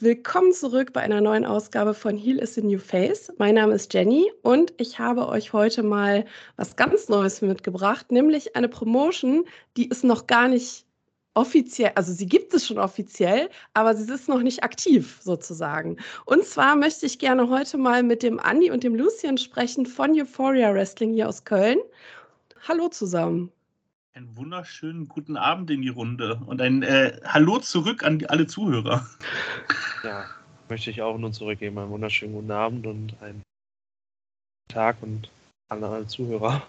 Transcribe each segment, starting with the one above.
Willkommen zurück bei einer neuen Ausgabe von Heal is the New Face. Mein Name ist Jenny und ich habe euch heute mal was ganz Neues mitgebracht, nämlich eine Promotion, die ist noch gar nicht offiziell, also sie gibt es schon offiziell, aber sie ist noch nicht aktiv sozusagen. Und zwar möchte ich gerne heute mal mit dem Andi und dem Lucien sprechen von Euphoria Wrestling hier aus Köln. Hallo zusammen. Einen wunderschönen guten Abend in die Runde und ein äh, Hallo zurück an die, alle Zuhörer. Ja, möchte ich auch nur zurückgeben. Einen wunderschönen guten Abend und einen Tag und an alle Zuhörer.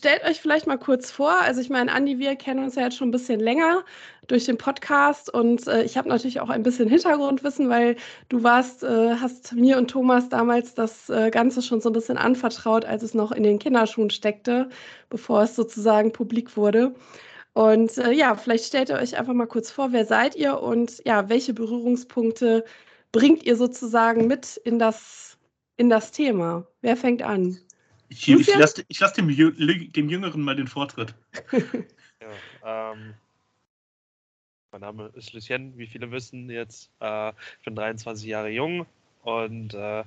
Stellt euch vielleicht mal kurz vor, also ich meine, Andi, wir kennen uns ja jetzt schon ein bisschen länger durch den Podcast und äh, ich habe natürlich auch ein bisschen Hintergrundwissen, weil du warst, äh, hast mir und Thomas damals das äh, Ganze schon so ein bisschen anvertraut, als es noch in den Kinderschuhen steckte, bevor es sozusagen publik wurde. Und äh, ja, vielleicht stellt ihr euch einfach mal kurz vor, wer seid ihr und ja, welche Berührungspunkte bringt ihr sozusagen mit in das, in das Thema? Wer fängt an? Ich, ich lasse lass dem, dem Jüngeren mal den Vortritt. ja, ähm, mein Name ist Lucien, wie viele wissen jetzt. Äh, ich bin 23 Jahre jung und äh,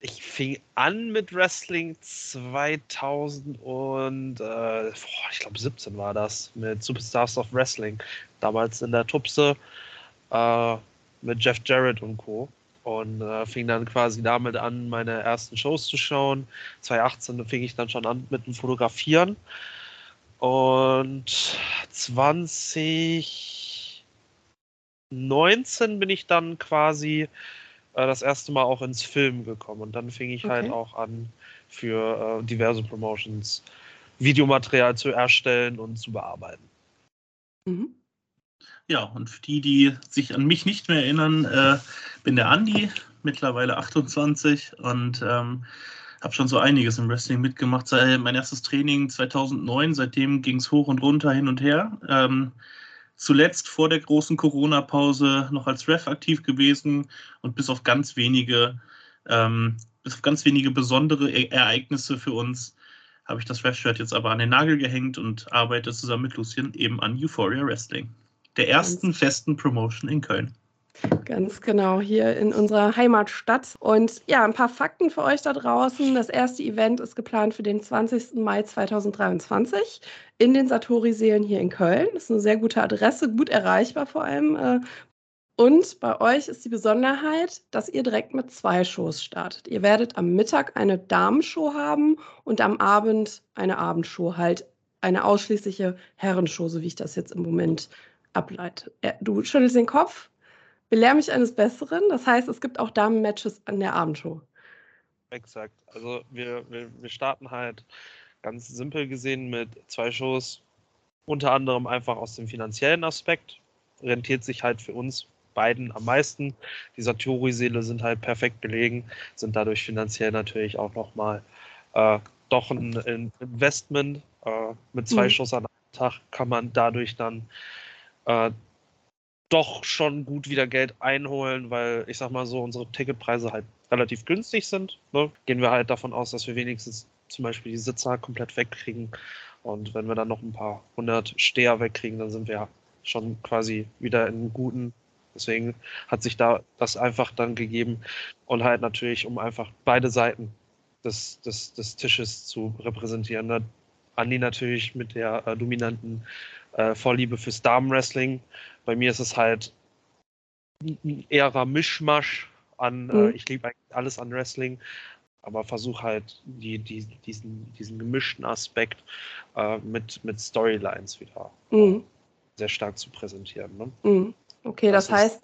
ich fing an mit Wrestling 2000 und äh, boah, ich glaube 17 war das mit Superstars of Wrestling. Damals in der Tupse äh, mit Jeff Jarrett und Co und äh, fing dann quasi damit an, meine ersten Shows zu schauen. 2018 fing ich dann schon an mit dem Fotografieren. Und 2019 bin ich dann quasi äh, das erste Mal auch ins Film gekommen. Und dann fing ich halt okay. halt auch an, für äh, diverse Promotions Videomaterial zu erstellen und zu bearbeiten. Mhm. Ja, und für die, die sich an mich nicht mehr erinnern, äh, bin der Andi, mittlerweile 28 und ähm, habe schon so einiges im Wrestling mitgemacht. Mein erstes Training 2009, seitdem ging es hoch und runter, hin und her. Ähm, zuletzt vor der großen Corona-Pause noch als Ref aktiv gewesen und bis auf ganz wenige, ähm, bis auf ganz wenige besondere e Ereignisse für uns habe ich das Ref-Shirt jetzt aber an den Nagel gehängt und arbeite zusammen mit Lucien eben an Euphoria Wrestling der ersten festen Promotion in Köln. Ganz genau, hier in unserer Heimatstadt. Und ja, ein paar Fakten für euch da draußen. Das erste Event ist geplant für den 20. Mai 2023 in den Satori-Seelen hier in Köln. Das ist eine sehr gute Adresse, gut erreichbar vor allem. Äh, und bei euch ist die Besonderheit, dass ihr direkt mit zwei Shows startet. Ihr werdet am Mittag eine Damenshow haben und am Abend eine Abendshow, halt eine ausschließliche Herrenshow, so wie ich das jetzt im Moment ableite. Du schüttelst den Kopf, belehr mich eines Besseren. Das heißt, es gibt auch Damen-Matches an der Abendshow. Exakt. Also wir, wir, wir starten halt ganz simpel gesehen mit zwei Shows. Unter anderem einfach aus dem finanziellen Aspekt. Rentiert sich halt für uns beiden am meisten. Die Satori-Seele sind halt perfekt gelegen, sind dadurch finanziell natürlich auch nochmal äh, doch ein Investment. Äh, mit zwei mhm. Shows an einem Tag kann man dadurch dann äh, doch schon gut wieder Geld einholen, weil ich sag mal so, unsere Ticketpreise halt relativ günstig sind. Ne? Gehen wir halt davon aus, dass wir wenigstens zum Beispiel die Sitzer komplett wegkriegen. Und wenn wir dann noch ein paar hundert Steher wegkriegen, dann sind wir schon quasi wieder in guten. Deswegen hat sich da das einfach dann gegeben und halt natürlich, um einfach beide Seiten des, des, des Tisches zu repräsentieren. Ne? Andi natürlich mit der äh, dominanten äh, Vorliebe fürs Damenwrestling. Bei mir ist es halt ein eherer Mischmasch an, äh, mhm. äh, ich liebe eigentlich alles an Wrestling, aber versuche halt die, die, diesen, diesen gemischten Aspekt äh, mit, mit Storylines wieder mhm. sehr stark zu präsentieren. Ne? Mhm. Okay, das, das heißt,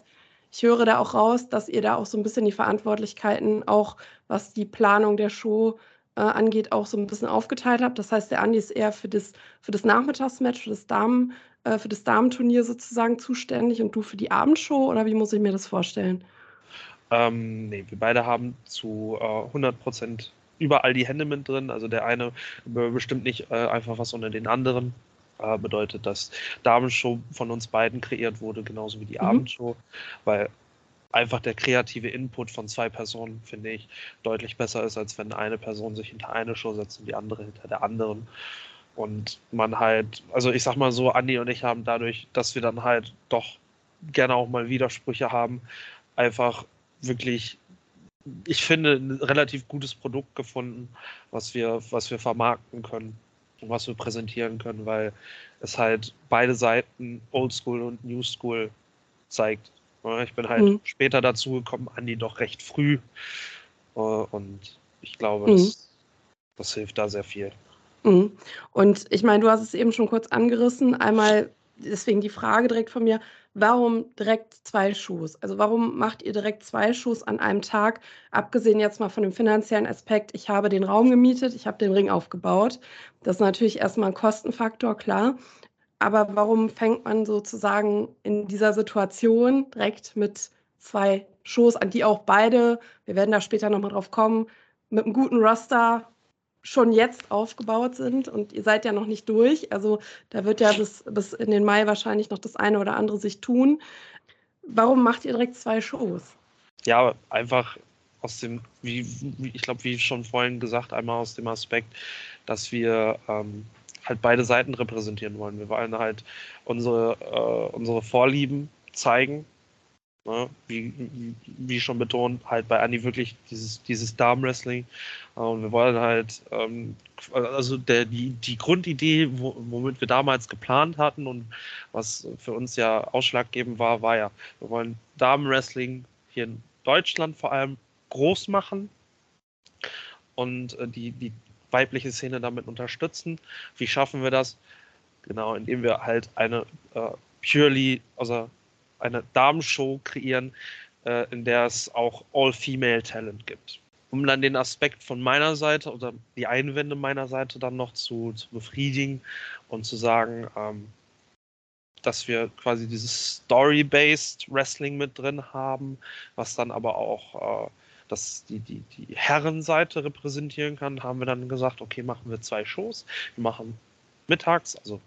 ich höre da auch raus, dass ihr da auch so ein bisschen die Verantwortlichkeiten, auch was die Planung der Show äh, angeht, auch so ein bisschen aufgeteilt habt. Das heißt, der Andi ist eher für das, für das Nachmittagsmatch, für das Damen, äh, für das Damenturnier sozusagen zuständig und du für die Abendshow oder wie muss ich mir das vorstellen? Ähm, nee, wir beide haben zu äh, 100 Prozent überall die Hände mit drin. Also der eine bestimmt nicht äh, einfach was unter den anderen. Äh, bedeutet, dass Damenshow von uns beiden kreiert wurde, genauso wie die mhm. Abendshow, weil einfach der kreative Input von zwei Personen, finde ich, deutlich besser ist, als wenn eine Person sich hinter eine Show setzt und die andere hinter der anderen. und man halt, also ich sag mal so, Andi und ich haben dadurch, dass wir dann halt doch gerne auch mal Widersprüche haben, einfach wirklich, ich finde, ein relativ gutes Produkt gefunden, was wir, was wir vermarkten können und was wir präsentieren können, weil es halt beide Seiten Oldschool und New School zeigt. Ich bin halt mhm. später dazu gekommen, Andi doch recht früh. Äh, und ich glaube, mhm. das, das hilft da sehr viel. Mhm. Und ich meine, du hast es eben schon kurz angerissen. Einmal deswegen die Frage direkt von mir, warum direkt zwei Shows? Also warum macht ihr direkt zwei Shows an einem Tag? Abgesehen jetzt mal von dem finanziellen Aspekt, ich habe den Raum gemietet, ich habe den Ring aufgebaut. Das ist natürlich erstmal ein Kostenfaktor, klar. Aber warum fängt man sozusagen in dieser Situation direkt mit zwei Shows, an die auch beide, wir werden da später nochmal drauf kommen, mit einem guten Roster schon jetzt aufgebaut sind und ihr seid ja noch nicht durch. Also da wird ja bis, bis in den Mai wahrscheinlich noch das eine oder andere sich tun. Warum macht ihr direkt zwei Shows? Ja, einfach aus dem, wie, ich glaube, wie schon vorhin gesagt, einmal aus dem Aspekt, dass wir ähm, halt beide Seiten repräsentieren wollen. Wir wollen halt unsere, äh, unsere Vorlieben zeigen Ne? Wie, wie schon betont, halt bei Andy wirklich dieses, dieses Darm-Wrestling. Und wir wollen halt, ähm, also der, die, die Grundidee, wo, womit wir damals geplant hatten und was für uns ja ausschlaggebend war, war ja, wir wollen Darm-Wrestling hier in Deutschland vor allem groß machen und äh, die, die weibliche Szene damit unterstützen. Wie schaffen wir das? Genau, indem wir halt eine äh, purely, also eine Damenshow kreieren, äh, in der es auch All-Female-Talent gibt. Um dann den Aspekt von meiner Seite oder die Einwände meiner Seite dann noch zu, zu befriedigen und zu sagen, ähm, dass wir quasi dieses Story-based Wrestling mit drin haben, was dann aber auch äh, das die, die, die Herrenseite repräsentieren kann, haben wir dann gesagt, okay, machen wir zwei Shows. Wir machen mittags, also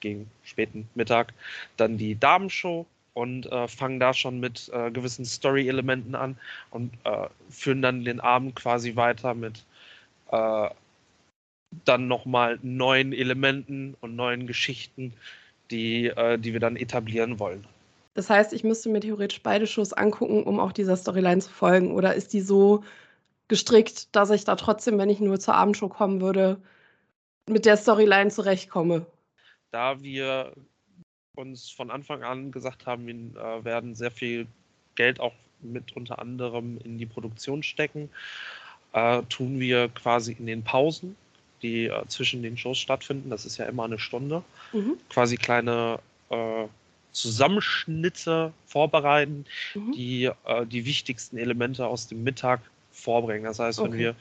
gegen späten Mittag, dann die Damenshow und äh, fangen da schon mit äh, gewissen Story-Elementen an und äh, führen dann den Abend quasi weiter mit äh, dann nochmal neuen Elementen und neuen Geschichten, die, äh, die wir dann etablieren wollen. Das heißt, ich müsste mir theoretisch beide Shows angucken, um auch dieser Storyline zu folgen. Oder ist die so gestrickt, dass ich da trotzdem, wenn ich nur zur Abendshow kommen würde, mit der Storyline zurechtkomme? Da wir uns von Anfang an gesagt haben, wir äh, werden sehr viel Geld auch mit unter anderem in die Produktion stecken, äh, tun wir quasi in den Pausen, die äh, zwischen den Shows stattfinden, das ist ja immer eine Stunde, mhm. quasi kleine äh, Zusammenschnitte vorbereiten, mhm. die äh, die wichtigsten Elemente aus dem Mittag vorbringen. Das heißt, okay. wenn wir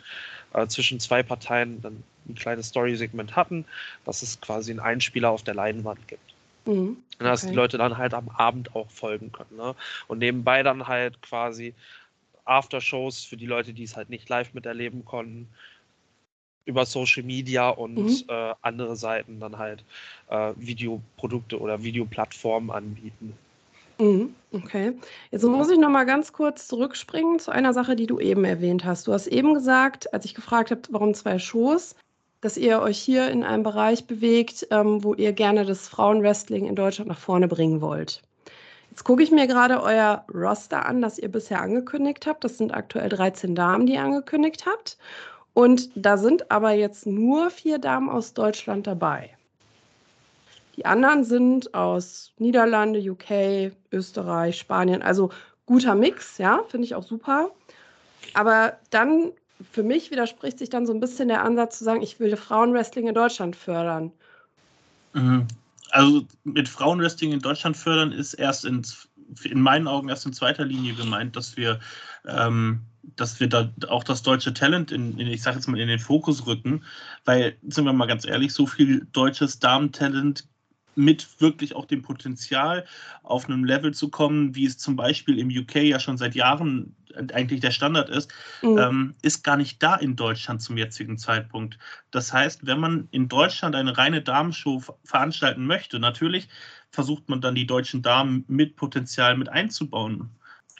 äh, zwischen zwei Parteien dann ein kleines Story-Segment hatten, dass es quasi einen Einspieler auf der Leinwand gibt. Mhm. Okay. Dass die Leute dann halt am Abend auch folgen können. Ne? Und nebenbei dann halt quasi Aftershows für die Leute, die es halt nicht live miterleben konnten, über Social Media und mhm. äh, andere Seiten dann halt äh, Videoprodukte oder Videoplattformen anbieten. Mhm. Okay. Jetzt muss ich noch mal ganz kurz zurückspringen zu einer Sache, die du eben erwähnt hast. Du hast eben gesagt, als ich gefragt habe, warum zwei Shows, dass ihr euch hier in einem Bereich bewegt, ähm, wo ihr gerne das Frauenwrestling in Deutschland nach vorne bringen wollt. Jetzt gucke ich mir gerade euer Roster an, das ihr bisher angekündigt habt. Das sind aktuell 13 Damen, die ihr angekündigt habt. Und da sind aber jetzt nur vier Damen aus Deutschland dabei. Die anderen sind aus Niederlande, UK, Österreich, Spanien. Also guter Mix, ja, finde ich auch super. Aber dann für mich widerspricht sich dann so ein bisschen der Ansatz zu sagen, ich will Frauenwrestling in Deutschland fördern. Mhm. Also mit Frauenwrestling in Deutschland fördern ist erst in, in meinen Augen erst in zweiter Linie gemeint, dass wir, ähm, dass wir da auch das deutsche Talent in, in ich sage jetzt mal, in den Fokus rücken, weil, sind wir mal ganz ehrlich, so viel deutsches Damentalent mit wirklich auch dem Potenzial auf einem Level zu kommen, wie es zum Beispiel im UK ja schon seit Jahren eigentlich der Standard ist, mhm. ähm, ist gar nicht da in Deutschland zum jetzigen Zeitpunkt. Das heißt, wenn man in Deutschland eine reine Damenshow veranstalten möchte, natürlich versucht man dann die deutschen Damen mit Potenzial mit einzubauen.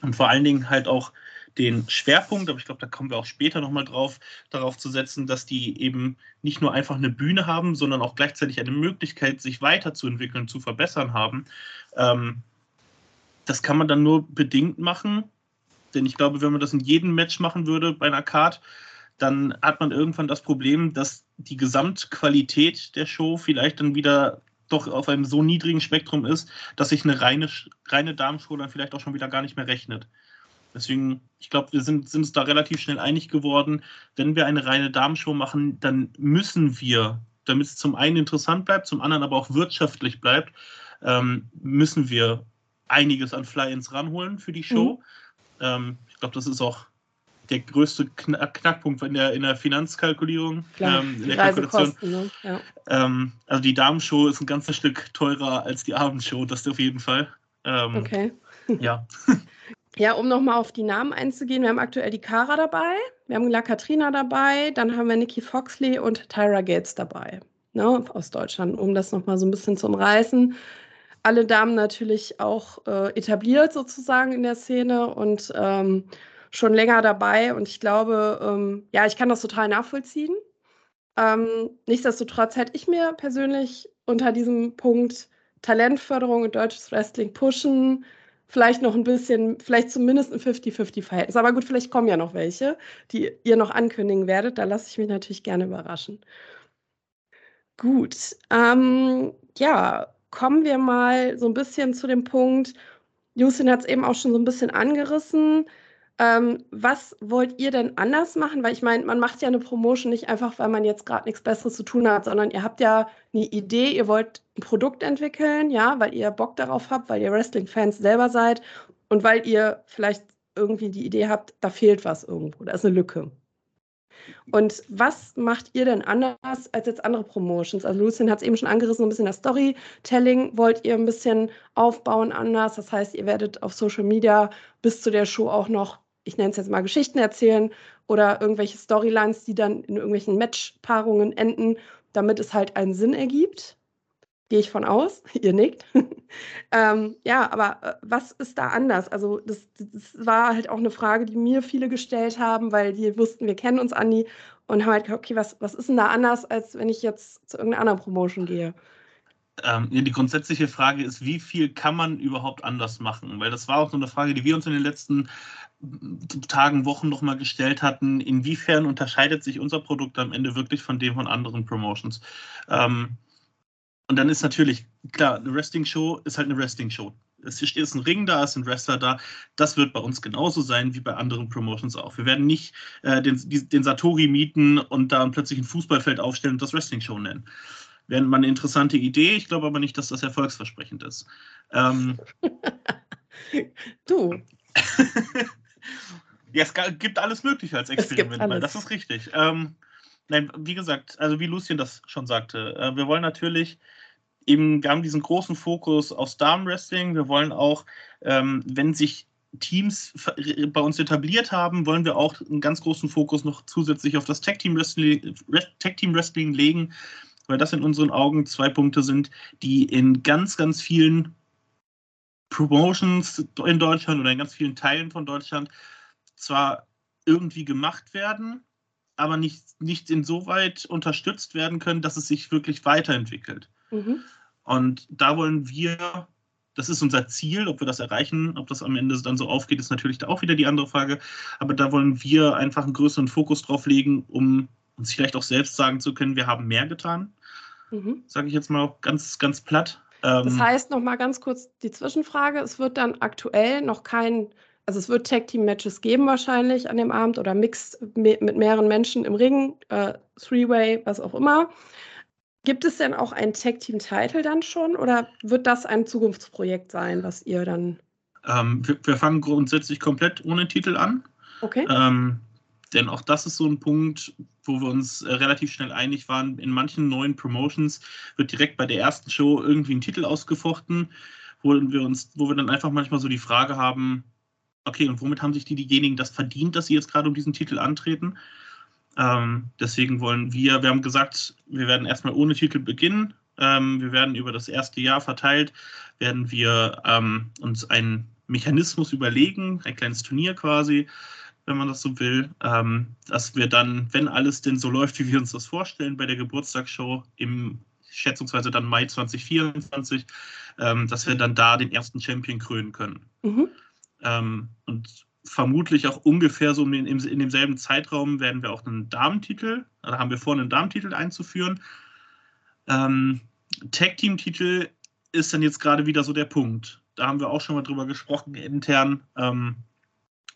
Und vor allen Dingen halt auch den Schwerpunkt, aber ich glaube, da kommen wir auch später nochmal drauf, darauf zu setzen, dass die eben nicht nur einfach eine Bühne haben, sondern auch gleichzeitig eine Möglichkeit, sich weiterzuentwickeln, zu verbessern haben. Ähm, das kann man dann nur bedingt machen, denn ich glaube, wenn man das in jedem Match machen würde bei einer Card, dann hat man irgendwann das Problem, dass die Gesamtqualität der Show vielleicht dann wieder doch auf einem so niedrigen Spektrum ist, dass sich eine reine, reine Damenshow dann vielleicht auch schon wieder gar nicht mehr rechnet. Deswegen, ich glaube, wir sind, sind uns da relativ schnell einig geworden, wenn wir eine reine Damenshow machen, dann müssen wir, damit es zum einen interessant bleibt, zum anderen aber auch wirtschaftlich bleibt, ähm, müssen wir einiges an Fly-ins ranholen für die Show. Mhm. Ähm, ich glaube, das ist auch der größte Knackpunkt in der, in der Finanzkalkulierung. Klar, ähm, in der Kalkulation. Ne? Ja. Ähm, also die Damenshow ist ein ganzes Stück teurer als die Abendshow, das auf jeden Fall. Ähm, okay. Ja. Ja, um nochmal auf die Namen einzugehen, wir haben aktuell die Cara dabei, wir haben La Katrina dabei, dann haben wir Nikki Foxley und Tyra Gates dabei, ne, aus Deutschland, um das nochmal so ein bisschen zu umreißen alle Damen natürlich auch äh, etabliert sozusagen in der Szene und ähm, schon länger dabei. Und ich glaube, ähm, ja, ich kann das total nachvollziehen. Ähm, nichtsdestotrotz hätte ich mir persönlich unter diesem Punkt Talentförderung und deutsches Wrestling pushen, vielleicht noch ein bisschen, vielleicht zumindest ein 50-50-Verhältnis. Aber gut, vielleicht kommen ja noch welche, die ihr noch ankündigen werdet. Da lasse ich mich natürlich gerne überraschen. Gut. Ähm, ja, kommen wir mal so ein bisschen zu dem Punkt, Justin hat es eben auch schon so ein bisschen angerissen. Ähm, was wollt ihr denn anders machen? Weil ich meine, man macht ja eine Promotion nicht einfach, weil man jetzt gerade nichts Besseres zu tun hat, sondern ihr habt ja eine Idee, ihr wollt ein Produkt entwickeln, ja, weil ihr Bock darauf habt, weil ihr Wrestling-Fans selber seid und weil ihr vielleicht irgendwie die Idee habt, da fehlt was irgendwo, da ist eine Lücke. Und was macht ihr denn anders als jetzt andere Promotions? Also Lucien hat es eben schon angerissen, ein bisschen das Storytelling wollt ihr ein bisschen aufbauen anders. Das heißt, ihr werdet auf Social Media bis zu der Show auch noch, ich nenne es jetzt mal Geschichten erzählen oder irgendwelche Storylines, die dann in irgendwelchen Matchpaarungen enden, damit es halt einen Sinn ergibt. Gehe ich von aus, ihr nickt. ähm, ja, aber äh, was ist da anders? Also, das, das, war halt auch eine Frage, die mir viele gestellt haben, weil die wussten, wir kennen uns, Andi, und haben halt gesagt, okay, was, was ist denn da anders, als wenn ich jetzt zu irgendeiner anderen Promotion gehe? Ähm, ja, die grundsätzliche Frage ist, wie viel kann man überhaupt anders machen? Weil das war auch so eine Frage, die wir uns in den letzten Tagen, Wochen nochmal gestellt hatten. Inwiefern unterscheidet sich unser Produkt am Ende wirklich von dem von anderen Promotions? Ähm, und dann ist natürlich, klar, eine Wrestling-Show ist halt eine Wrestling-Show. Es ist ein Ring da, es sind Wrestler da. Das wird bei uns genauso sein wie bei anderen Promotions auch. Wir werden nicht äh, den, den, Satori mieten und da plötzlich ein Fußballfeld aufstellen und das Wrestling-Show nennen. Wäre mal eine interessante Idee. Ich glaube aber nicht, dass das erfolgsversprechend ist. Ähm, du. ja, es gibt alles Mögliche als Experiment, weil das ist richtig. Ähm, nein, wie gesagt, also wie Lucien das schon sagte, äh, wir wollen natürlich eben, wir haben diesen großen Fokus auf Damenwrestling. Wir wollen auch, ähm, wenn sich Teams bei uns etabliert haben, wollen wir auch einen ganz großen Fokus noch zusätzlich auf das Tag Team Wrestling, Tag -Team Wrestling legen, weil das in unseren Augen zwei Punkte sind, die in ganz, ganz vielen Promotions in Deutschland oder in ganz vielen Teilen von Deutschland zwar irgendwie gemacht werden, aber nicht, nicht insoweit unterstützt werden können, dass es sich wirklich weiterentwickelt. Mhm. Und da wollen wir, das ist unser Ziel, ob wir das erreichen, ob das am Ende dann so aufgeht, ist natürlich auch wieder die andere Frage. Aber da wollen wir einfach einen größeren Fokus drauf legen, um uns vielleicht auch selbst sagen zu können, wir haben mehr getan. Mhm. Sage ich jetzt mal ganz, ganz platt. das ähm, heißt, noch mal ganz kurz die Zwischenfrage. Es wird dann aktuell noch kein also es wird Tag-Team-Matches geben wahrscheinlich an dem Abend oder Mixed mit mehreren Menschen im Ring, äh, Three-Way, was auch immer. Gibt es denn auch ein Tag-Team-Title dann schon oder wird das ein Zukunftsprojekt sein, was ihr dann. Ähm, wir, wir, fangen grundsätzlich komplett ohne Titel an. Okay. Ähm, denn auch das ist so ein Punkt, wo wir uns äh, relativ schnell einig waren. In manchen neuen Promotions wird direkt bei der ersten Show irgendwie ein Titel ausgefochten, wo wir uns, wo wir dann einfach manchmal so die Frage haben, okay, und womit haben sich die, diejenigen das verdient, dass sie jetzt gerade um diesen Titel antreten? Ähm, deswegen wollen wir, wir haben gesagt, wir werden erstmal ohne Titel beginnen. Ähm, wir werden über das erste Jahr verteilt, werden wir ähm, uns einen Mechanismus überlegen, ein kleines Turnier quasi, wenn man das so will, ähm, dass wir dann, wenn alles denn so läuft, wie wir uns das vorstellen, bei der Geburtstagsshow im schätzungsweise dann Mai 2024, ähm, dass wir dann da den ersten Champion krönen können. Mhm. Ähm, und vermutlich auch ungefähr so in, in, demselben Zeitraum werden wir auch einen Damentitel, da haben wir vor, einen Damentitel einzuführen. Ähm, Tag-Team-Titel ist dann jetzt gerade wieder so der Punkt. Da haben wir auch schon mal drüber gesprochen intern. Ähm,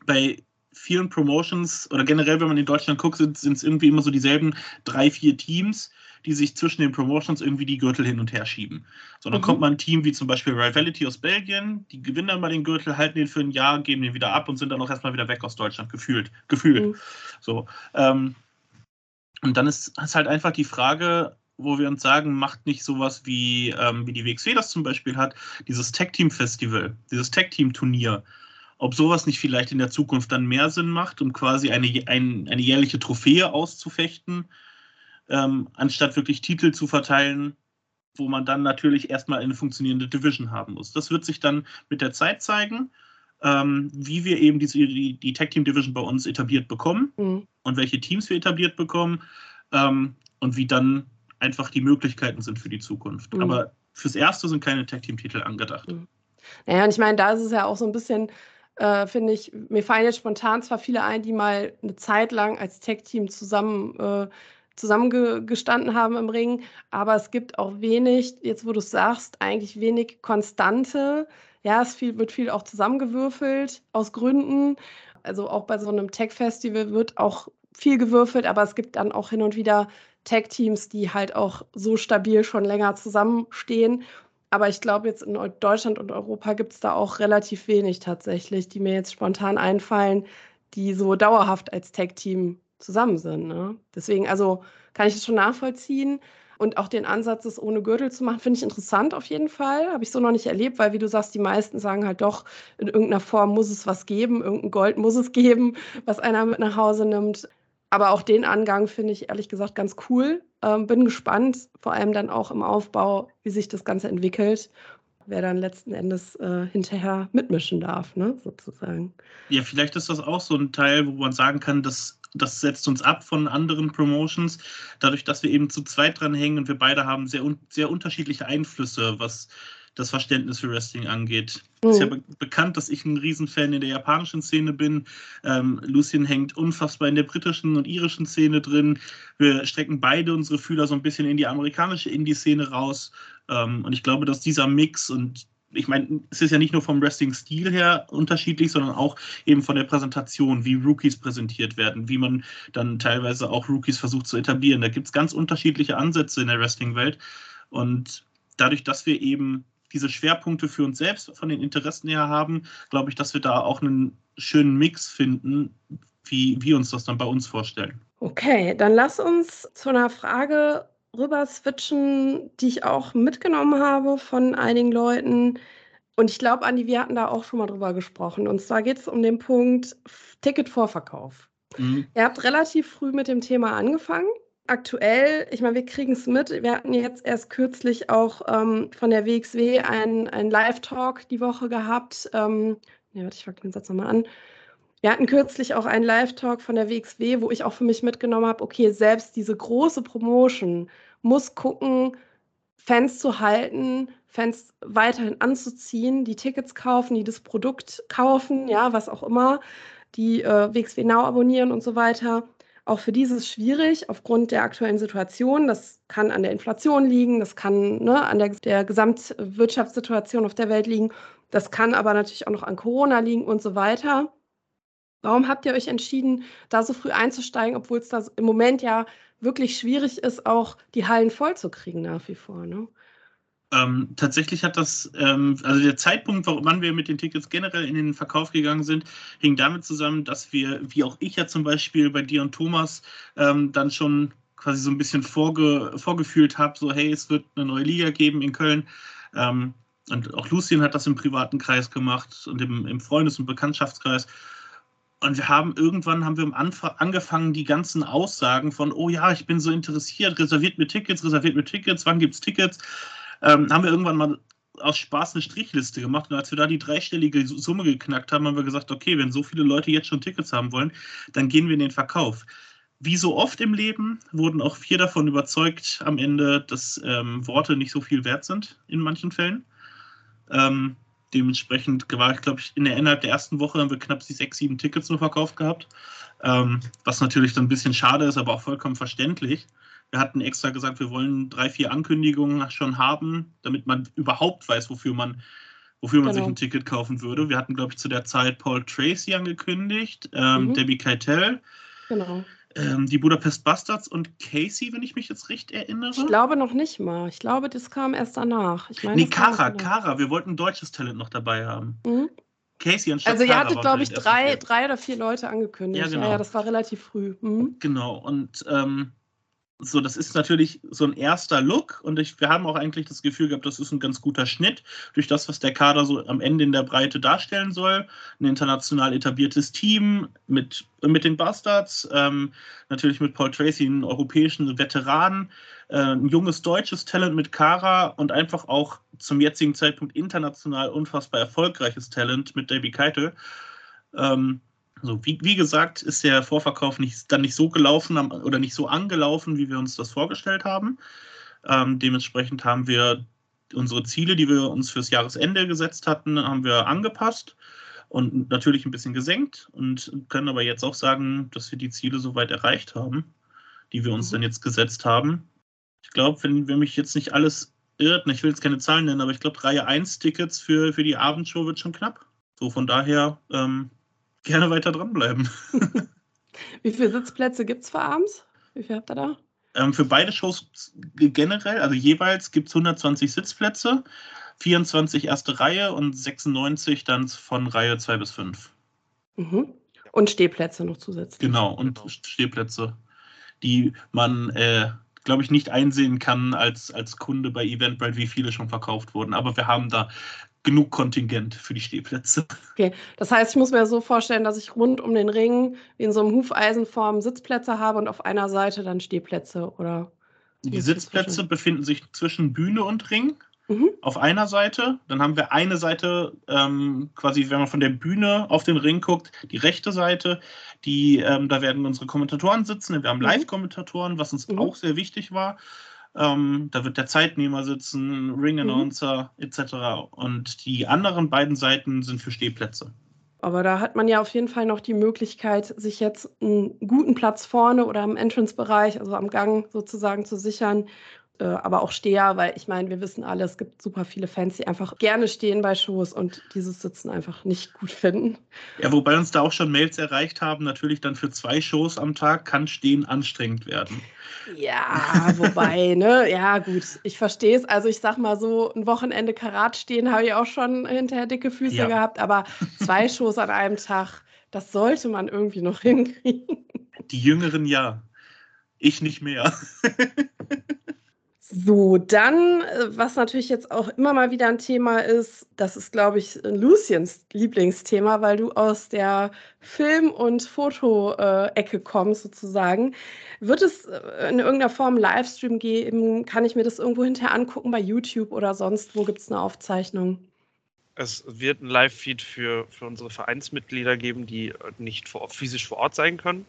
bei vielen Promotions oder generell, wenn man in Deutschland guckt, sind es irgendwie immer so dieselben drei, vier Teams, die sich zwischen den Promotions irgendwie die Gürtel hin und her schieben. So, dann mhm. kommt mal ein Team wie zum Beispiel Rivality aus Belgien, die gewinnen dann mal den Gürtel, halten den für ein Jahr, geben den wieder ab und sind dann auch erstmal wieder weg aus Deutschland, gefühlt. gefühlt. Mhm. So, ähm, und dann ist, ist halt einfach die Frage, wo wir uns sagen, macht nicht sowas wie, ähm, wie die WXW das zum Beispiel hat, dieses Tag-Team-Festival, dieses Tag-Team-Turnier, ob sowas nicht vielleicht in der Zukunft dann mehr Sinn macht, um quasi eine, ein, eine jährliche Trophäe auszufechten, ähm, anstatt wirklich Titel zu verteilen, wo man dann natürlich erstmal eine funktionierende Division haben muss. Das wird sich dann mit der Zeit zeigen, ähm, wie wir eben diese, die, die Tag Team Division bei uns etabliert bekommen mhm. und welche Teams wir etabliert bekommen ähm, und wie dann einfach die Möglichkeiten sind für die Zukunft. Mhm. Aber fürs Erste sind keine Tag Team Titel angedacht. Mhm. Naja, und ich meine, da ist es ja auch so ein bisschen, äh, finde ich, mir fallen jetzt spontan zwar viele ein, die mal eine Zeit lang als Tag-Team zusammen äh, zusammengestanden haben im Ring. Aber es gibt auch wenig, jetzt wo du es sagst, eigentlich wenig Konstante. Ja, es viel, wird viel auch zusammengewürfelt aus Gründen. Also auch bei so einem Tech-Festival wird auch viel gewürfelt, aber es gibt dann auch hin und wieder Tech-Teams, die halt auch so stabil schon länger zusammenstehen. Aber ich glaube, jetzt in Deutschland und Europa gibt es da auch relativ wenig tatsächlich, die mir jetzt spontan einfallen, die so dauerhaft als Tech-Team zusammen sind. Ne? Deswegen, also kann ich das schon nachvollziehen. Und auch den Ansatz, es ohne Gürtel zu machen, finde ich interessant auf jeden Fall. Habe ich so noch nicht erlebt, weil, wie du sagst, die meisten sagen halt doch, in irgendeiner Form muss es was geben, irgendein Gold muss es geben, was einer mit nach Hause nimmt. Aber auch den Angang finde ich ehrlich gesagt ganz cool. Ähm, bin gespannt, vor allem dann auch im Aufbau, wie sich das Ganze entwickelt wer dann letzten Endes äh, hinterher mitmischen darf, ne, sozusagen. Ja, vielleicht ist das auch so ein Teil, wo man sagen kann, dass das setzt uns ab von anderen Promotions, dadurch, dass wir eben zu zweit dran hängen und wir beide haben sehr, sehr unterschiedliche Einflüsse, was das Verständnis für Wrestling angeht. Es ist ja be bekannt, dass ich ein Riesenfan in der japanischen Szene bin. Ähm, Lucien hängt unfassbar in der britischen und irischen Szene drin. Wir strecken beide unsere Fühler so ein bisschen in die amerikanische Indie-Szene raus. Ähm, und ich glaube, dass dieser Mix und ich meine, es ist ja nicht nur vom Wrestling-Stil her unterschiedlich, sondern auch eben von der Präsentation, wie Rookies präsentiert werden, wie man dann teilweise auch Rookies versucht zu etablieren. Da gibt es ganz unterschiedliche Ansätze in der Wrestling-Welt. Und dadurch, dass wir eben diese Schwerpunkte für uns selbst von den Interessen her haben, glaube ich, dass wir da auch einen schönen Mix finden, wie wir uns das dann bei uns vorstellen. Okay, dann lass uns zu einer Frage rüber switchen, die ich auch mitgenommen habe von einigen Leuten. Und ich glaube, Andi, wir hatten da auch schon mal drüber gesprochen. Und zwar geht es um den Punkt Ticketvorverkauf. Mhm. Ihr habt relativ früh mit dem Thema angefangen. Aktuell, ich meine, wir kriegen es mit. Wir hatten jetzt erst kürzlich auch ähm, von der WXW einen Live-Talk die Woche gehabt. Ähm, ja, warte, ich fange den Satz nochmal an. Wir hatten kürzlich auch einen Live-Talk von der WXW, wo ich auch für mich mitgenommen habe, okay, selbst diese große Promotion muss gucken, Fans zu halten, Fans weiterhin anzuziehen, die Tickets kaufen, die das Produkt kaufen, ja, was auch immer, die äh, WXW Now abonnieren und so weiter. Auch für dieses schwierig aufgrund der aktuellen Situation. Das kann an der Inflation liegen, das kann ne, an der, der Gesamtwirtschaftssituation auf der Welt liegen, das kann aber natürlich auch noch an Corona liegen und so weiter. Warum habt ihr euch entschieden, da so früh einzusteigen, obwohl es da im Moment ja wirklich schwierig ist, auch die Hallen voll zu kriegen nach wie vor? Ne? Ähm, tatsächlich hat das, ähm, also der Zeitpunkt, wann wir mit den Tickets generell in den Verkauf gegangen sind, hing damit zusammen, dass wir, wie auch ich ja zum Beispiel bei dir und Thomas, ähm, dann schon quasi so ein bisschen vorge vorgefühlt habe, so hey, es wird eine neue Liga geben in Köln. Ähm, und auch Lucien hat das im privaten Kreis gemacht und im, im Freundes- und Bekanntschaftskreis. Und wir haben irgendwann haben wir am Anfang angefangen, die ganzen Aussagen von, oh ja, ich bin so interessiert, reserviert mir Tickets, reserviert mir Tickets, wann gibt es Tickets, ähm, haben wir irgendwann mal aus Spaß eine Strichliste gemacht und als wir da die dreistellige Summe geknackt haben, haben wir gesagt, okay, wenn so viele Leute jetzt schon Tickets haben wollen, dann gehen wir in den Verkauf. Wie so oft im Leben wurden auch vier davon überzeugt am Ende, dass ähm, Worte nicht so viel wert sind in manchen Fällen. Ähm, dementsprechend war ich, glaube ich, in der, innerhalb der ersten Woche haben wir knapp die sechs, sieben Tickets nur verkauft gehabt. Ähm, was natürlich dann ein bisschen schade ist, aber auch vollkommen verständlich. Wir hatten extra gesagt, wir wollen drei, vier Ankündigungen schon haben, damit man überhaupt weiß, wofür man, wofür man genau. sich ein Ticket kaufen würde. Wir hatten, glaube ich, zu der Zeit Paul Tracy angekündigt, ähm, mhm. Debbie Keitel. Genau. Ähm, die Budapest Bastards und Casey, wenn ich mich jetzt recht erinnere. Ich glaube noch nicht mal. Ich glaube, das kam erst danach. Ich meine, nee, Kara, Kara. Wir wollten ein deutsches Talent noch dabei haben. Mhm. Casey anstatt Also ihr hattet, glaube ich, drei, drei oder vier Leute angekündigt. Ja, genau. Ja, das war relativ früh. Mhm. Genau. Und ähm, so, das ist natürlich so ein erster Look und ich, wir haben auch eigentlich das Gefühl gehabt, das ist ein ganz guter Schnitt durch das, was der Kader so am Ende in der Breite darstellen soll. Ein international etabliertes Team mit, mit den Bastards, ähm, natürlich mit Paul Tracy, einen europäischen Veteran, äh, ein junges deutsches Talent mit Kara und einfach auch zum jetzigen Zeitpunkt international unfassbar erfolgreiches Talent mit Debbie Keitel. Ähm, also wie, wie gesagt, ist der Vorverkauf nicht, dann nicht so gelaufen oder nicht so angelaufen, wie wir uns das vorgestellt haben. Ähm, dementsprechend haben wir unsere Ziele, die wir uns fürs Jahresende gesetzt hatten, haben wir angepasst und natürlich ein bisschen gesenkt und können aber jetzt auch sagen, dass wir die Ziele soweit erreicht haben, die wir uns mhm. dann jetzt gesetzt haben. Ich glaube, wenn, wenn mich jetzt nicht alles irrt, ich will jetzt keine Zahlen nennen, aber ich glaube, Reihe 1 Tickets für, für die Abendshow wird schon knapp. So von daher ähm, gerne weiter dranbleiben. Wie viele Sitzplätze gibt es für abends? Wie viel habt ihr da? Ähm, für beide Shows generell, also jeweils gibt es 120 Sitzplätze, 24 erste Reihe und 96 dann von Reihe 2 bis 5. Mhm. Und Stehplätze noch zusätzlich. Genau, und genau. Stehplätze, die man, äh, glaube ich, nicht einsehen kann als, als Kunde bei Eventbrite, wie viele schon verkauft wurden. Aber wir haben da genug Kontingent für die Stehplätze. Okay, das heißt, ich muss mir so vorstellen, dass ich rund um den Ring wie in so einem Hufeisenform Sitzplätze habe und auf einer Seite dann Stehplätze, oder? Die Sitzplätze befinden sich zwischen Bühne und Ring. Mhm. Auf einer Seite, dann haben wir eine Seite, ähm, quasi, wenn man von der Bühne auf den Ring guckt, die rechte Seite, die, ähm, da werden unsere Kommentatoren sitzen. Wir haben mhm. Live-Kommentatoren, was uns mhm. auch sehr wichtig war. Ähm, da wird der Zeitnehmer sitzen, Ring mhm. Announcer etc. Und die anderen beiden Seiten sind für Stehplätze. Aber da hat man ja auf jeden Fall noch die Möglichkeit, sich jetzt einen guten Platz vorne oder im Entrance-Bereich, also am Gang sozusagen zu sichern äh, aber auch Steher, weil ich meine, wir wissen alle, es gibt super viele Fans, die einfach gerne stehen bei Shows und dieses Sitzen einfach nicht gut finden. Ja, wobei uns da auch schon Mails erreicht haben, natürlich dann für zwei Shows am Tag kann Stehen anstrengend werden. Ja, wobei, ne, ja gut, ich verstehe es. Also ich sag mal so, ein Wochenende Karat stehen habe ich auch schon hinterher dicke Füße ja. gehabt, aber zwei Shows an einem Tag, das sollte man irgendwie noch hinkriegen. Die Jüngeren ja. Ich nicht mehr. So, dann, äh, was natürlich jetzt auch immer mal wieder ein Thema ist, das ist, glaube ich, Luciens Lieblingsthema, weil du aus der Film- und Foto-Ecke kommst, sozusagen. Wird es äh, in irgendeiner Form Livestream geben? Kann ich mir das irgendwo hinterher angucken bei YouTube oder sonst? Wo gibt es eine Aufzeichnung? Es wird ein Live-Feed für, für unsere Vereinsmitglieder geben, die äh, nicht vor, physisch vor Ort sein können.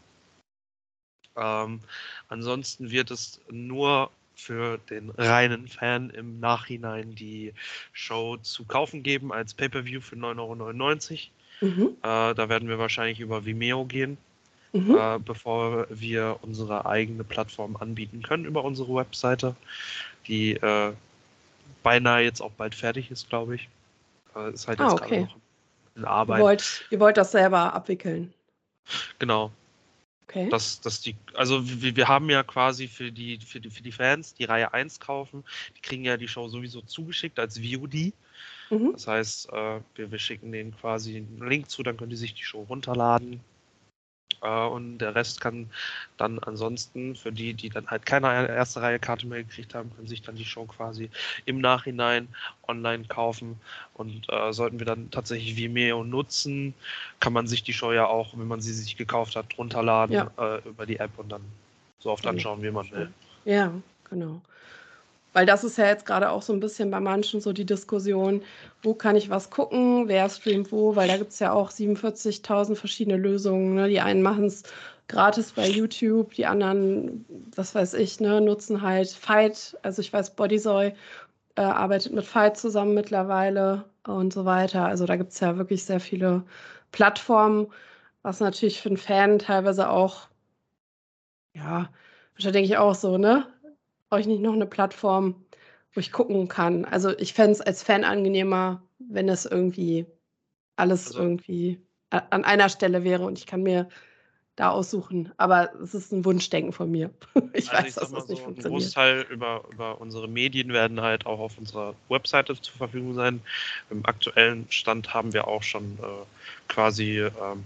Ähm, ansonsten wird es nur für den reinen Fan im Nachhinein die Show zu kaufen geben als Pay-Per-View für 9,99 Euro. Mhm. Äh, da werden wir wahrscheinlich über Vimeo gehen, mhm. äh, bevor wir unsere eigene Plattform anbieten können über unsere Webseite, die äh, beinahe jetzt auch bald fertig ist, glaube ich. Äh, ist halt jetzt ah, okay. gerade noch in Arbeit. Ihr wollt, ihr wollt das selber abwickeln. Genau, Okay. Dass, dass die, also wir, wir haben ja quasi für die, für, die, für die Fans, die Reihe 1 kaufen, die kriegen ja die Show sowieso zugeschickt als VOD. Mhm. Das heißt, äh, wir, wir schicken denen quasi einen Link zu, dann können die sich die Show runterladen. Äh, und der Rest kann dann ansonsten, für die, die dann halt keine erste Reihe Karte mehr gekriegt haben, können sich dann die Show quasi im Nachhinein online kaufen. Und äh, sollten wir dann tatsächlich Vimeo nutzen, kann man sich die Show ja auch, wenn man sie sich gekauft hat, runterladen ja. äh, über die App und dann so oft anschauen, wie man will. Ja, genau. Weil das ist ja jetzt gerade auch so ein bisschen bei manchen so die Diskussion, wo kann ich was gucken, wer streamt wo, weil da gibt es ja auch 47.000 verschiedene Lösungen. Ne? Die einen machen es gratis bei YouTube, die anderen, was weiß ich, ne, nutzen halt Fight. Also ich weiß, Bodysoy äh, arbeitet mit Fight zusammen mittlerweile und so weiter. Also da gibt es ja wirklich sehr viele Plattformen, was natürlich für einen Fan teilweise auch, ja, wahrscheinlich denke ich auch so, ne? Brauche ich nicht noch eine Plattform, wo ich gucken kann. Also ich fände es als Fan angenehmer, wenn es irgendwie alles also, irgendwie an einer Stelle wäre und ich kann mir da aussuchen. Aber es ist ein Wunschdenken von mir. Ich also weiß, ich dass das so, nicht funktioniert. Ein Großteil über, über unsere Medien werden halt auch auf unserer Webseite zur Verfügung sein. Im aktuellen Stand haben wir auch schon äh, quasi ähm,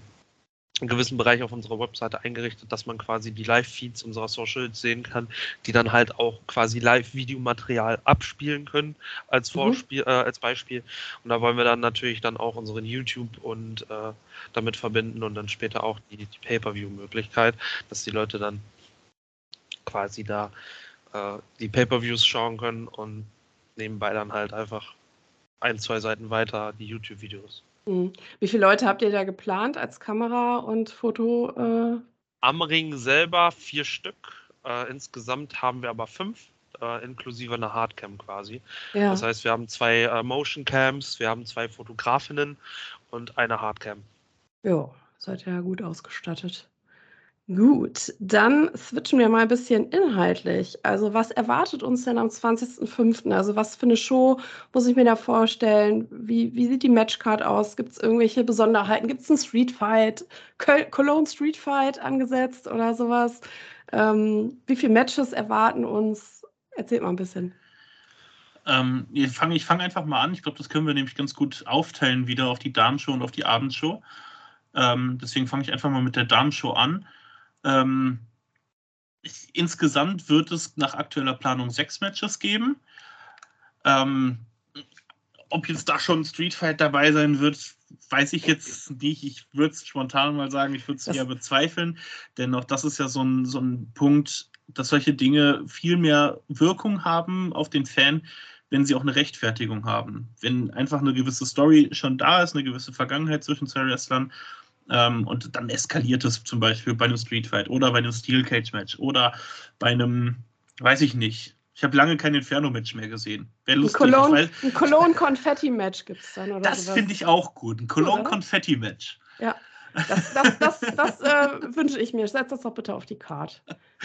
einen gewissen Bereich auf unserer Webseite eingerichtet, dass man quasi die Live-Feeds unserer Socials sehen kann, die dann halt auch quasi Live-Videomaterial abspielen können als mhm. Vorspiel, mhm. äh, als Beispiel. Und da wollen wir dann natürlich dann auch unseren YouTube und äh, damit verbinden und dann später auch die, die Pay-per-View-Möglichkeit, dass die Leute dann quasi da äh, die Pay-per-Views schauen können und nebenbei dann halt einfach ein, zwei Seiten weiter die YouTube-Videos. Mhm. Wie viele Leute habt ihr da geplant als Kamera und Foto? Äh? Am Ring selber vier Stück. Äh, insgesamt haben wir aber fünf, äh, inklusive einer Hardcam quasi. Ja. Das heißt, wir haben zwei äh, Motion Cams, wir haben zwei Fotografinnen und eine Hardcam. Ja, seid ja gut ausgestattet. Gut, dann switchen wir mal ein bisschen inhaltlich. Also, was erwartet uns denn am 20.05.? Also, was für eine Show muss ich mir da vorstellen? Wie, wie sieht die Matchcard aus? Gibt es irgendwelche Besonderheiten? Gibt es einen Streetfight? Cologne Streetfight angesetzt oder sowas? Ähm, wie viele Matches erwarten uns? Erzählt mal ein bisschen. Ähm, ich fange fang einfach mal an. Ich glaube, das können wir nämlich ganz gut aufteilen wieder auf die Damenshow und auf die Abendshow. Ähm, deswegen fange ich einfach mal mit der Damenshow an. Ähm, insgesamt wird es nach aktueller Planung sechs Matches geben. Ähm, ob jetzt da schon Street Fight dabei sein wird, weiß ich jetzt nicht. Ich würde es spontan mal sagen, ich würde es eher bezweifeln. Denn auch das ist ja so ein, so ein Punkt, dass solche Dinge viel mehr Wirkung haben auf den Fan, wenn sie auch eine Rechtfertigung haben. Wenn einfach eine gewisse Story schon da ist, eine gewisse Vergangenheit zwischen zwei Wrestlern ähm, und dann eskaliert es zum Beispiel bei einem Street Fight oder bei einem Steel Cage Match oder bei einem, weiß ich nicht. Ich habe lange kein Inferno-Match mehr gesehen. Wäre lustig. Ein Cologne, ein Cologne Konfetti-Match gibt es dann, oder? Das finde ich auch gut. Ein Cologne Konfetti-Match. Ja. Das, das, das, das äh, wünsche ich mir. Setz das doch bitte auf die Karte.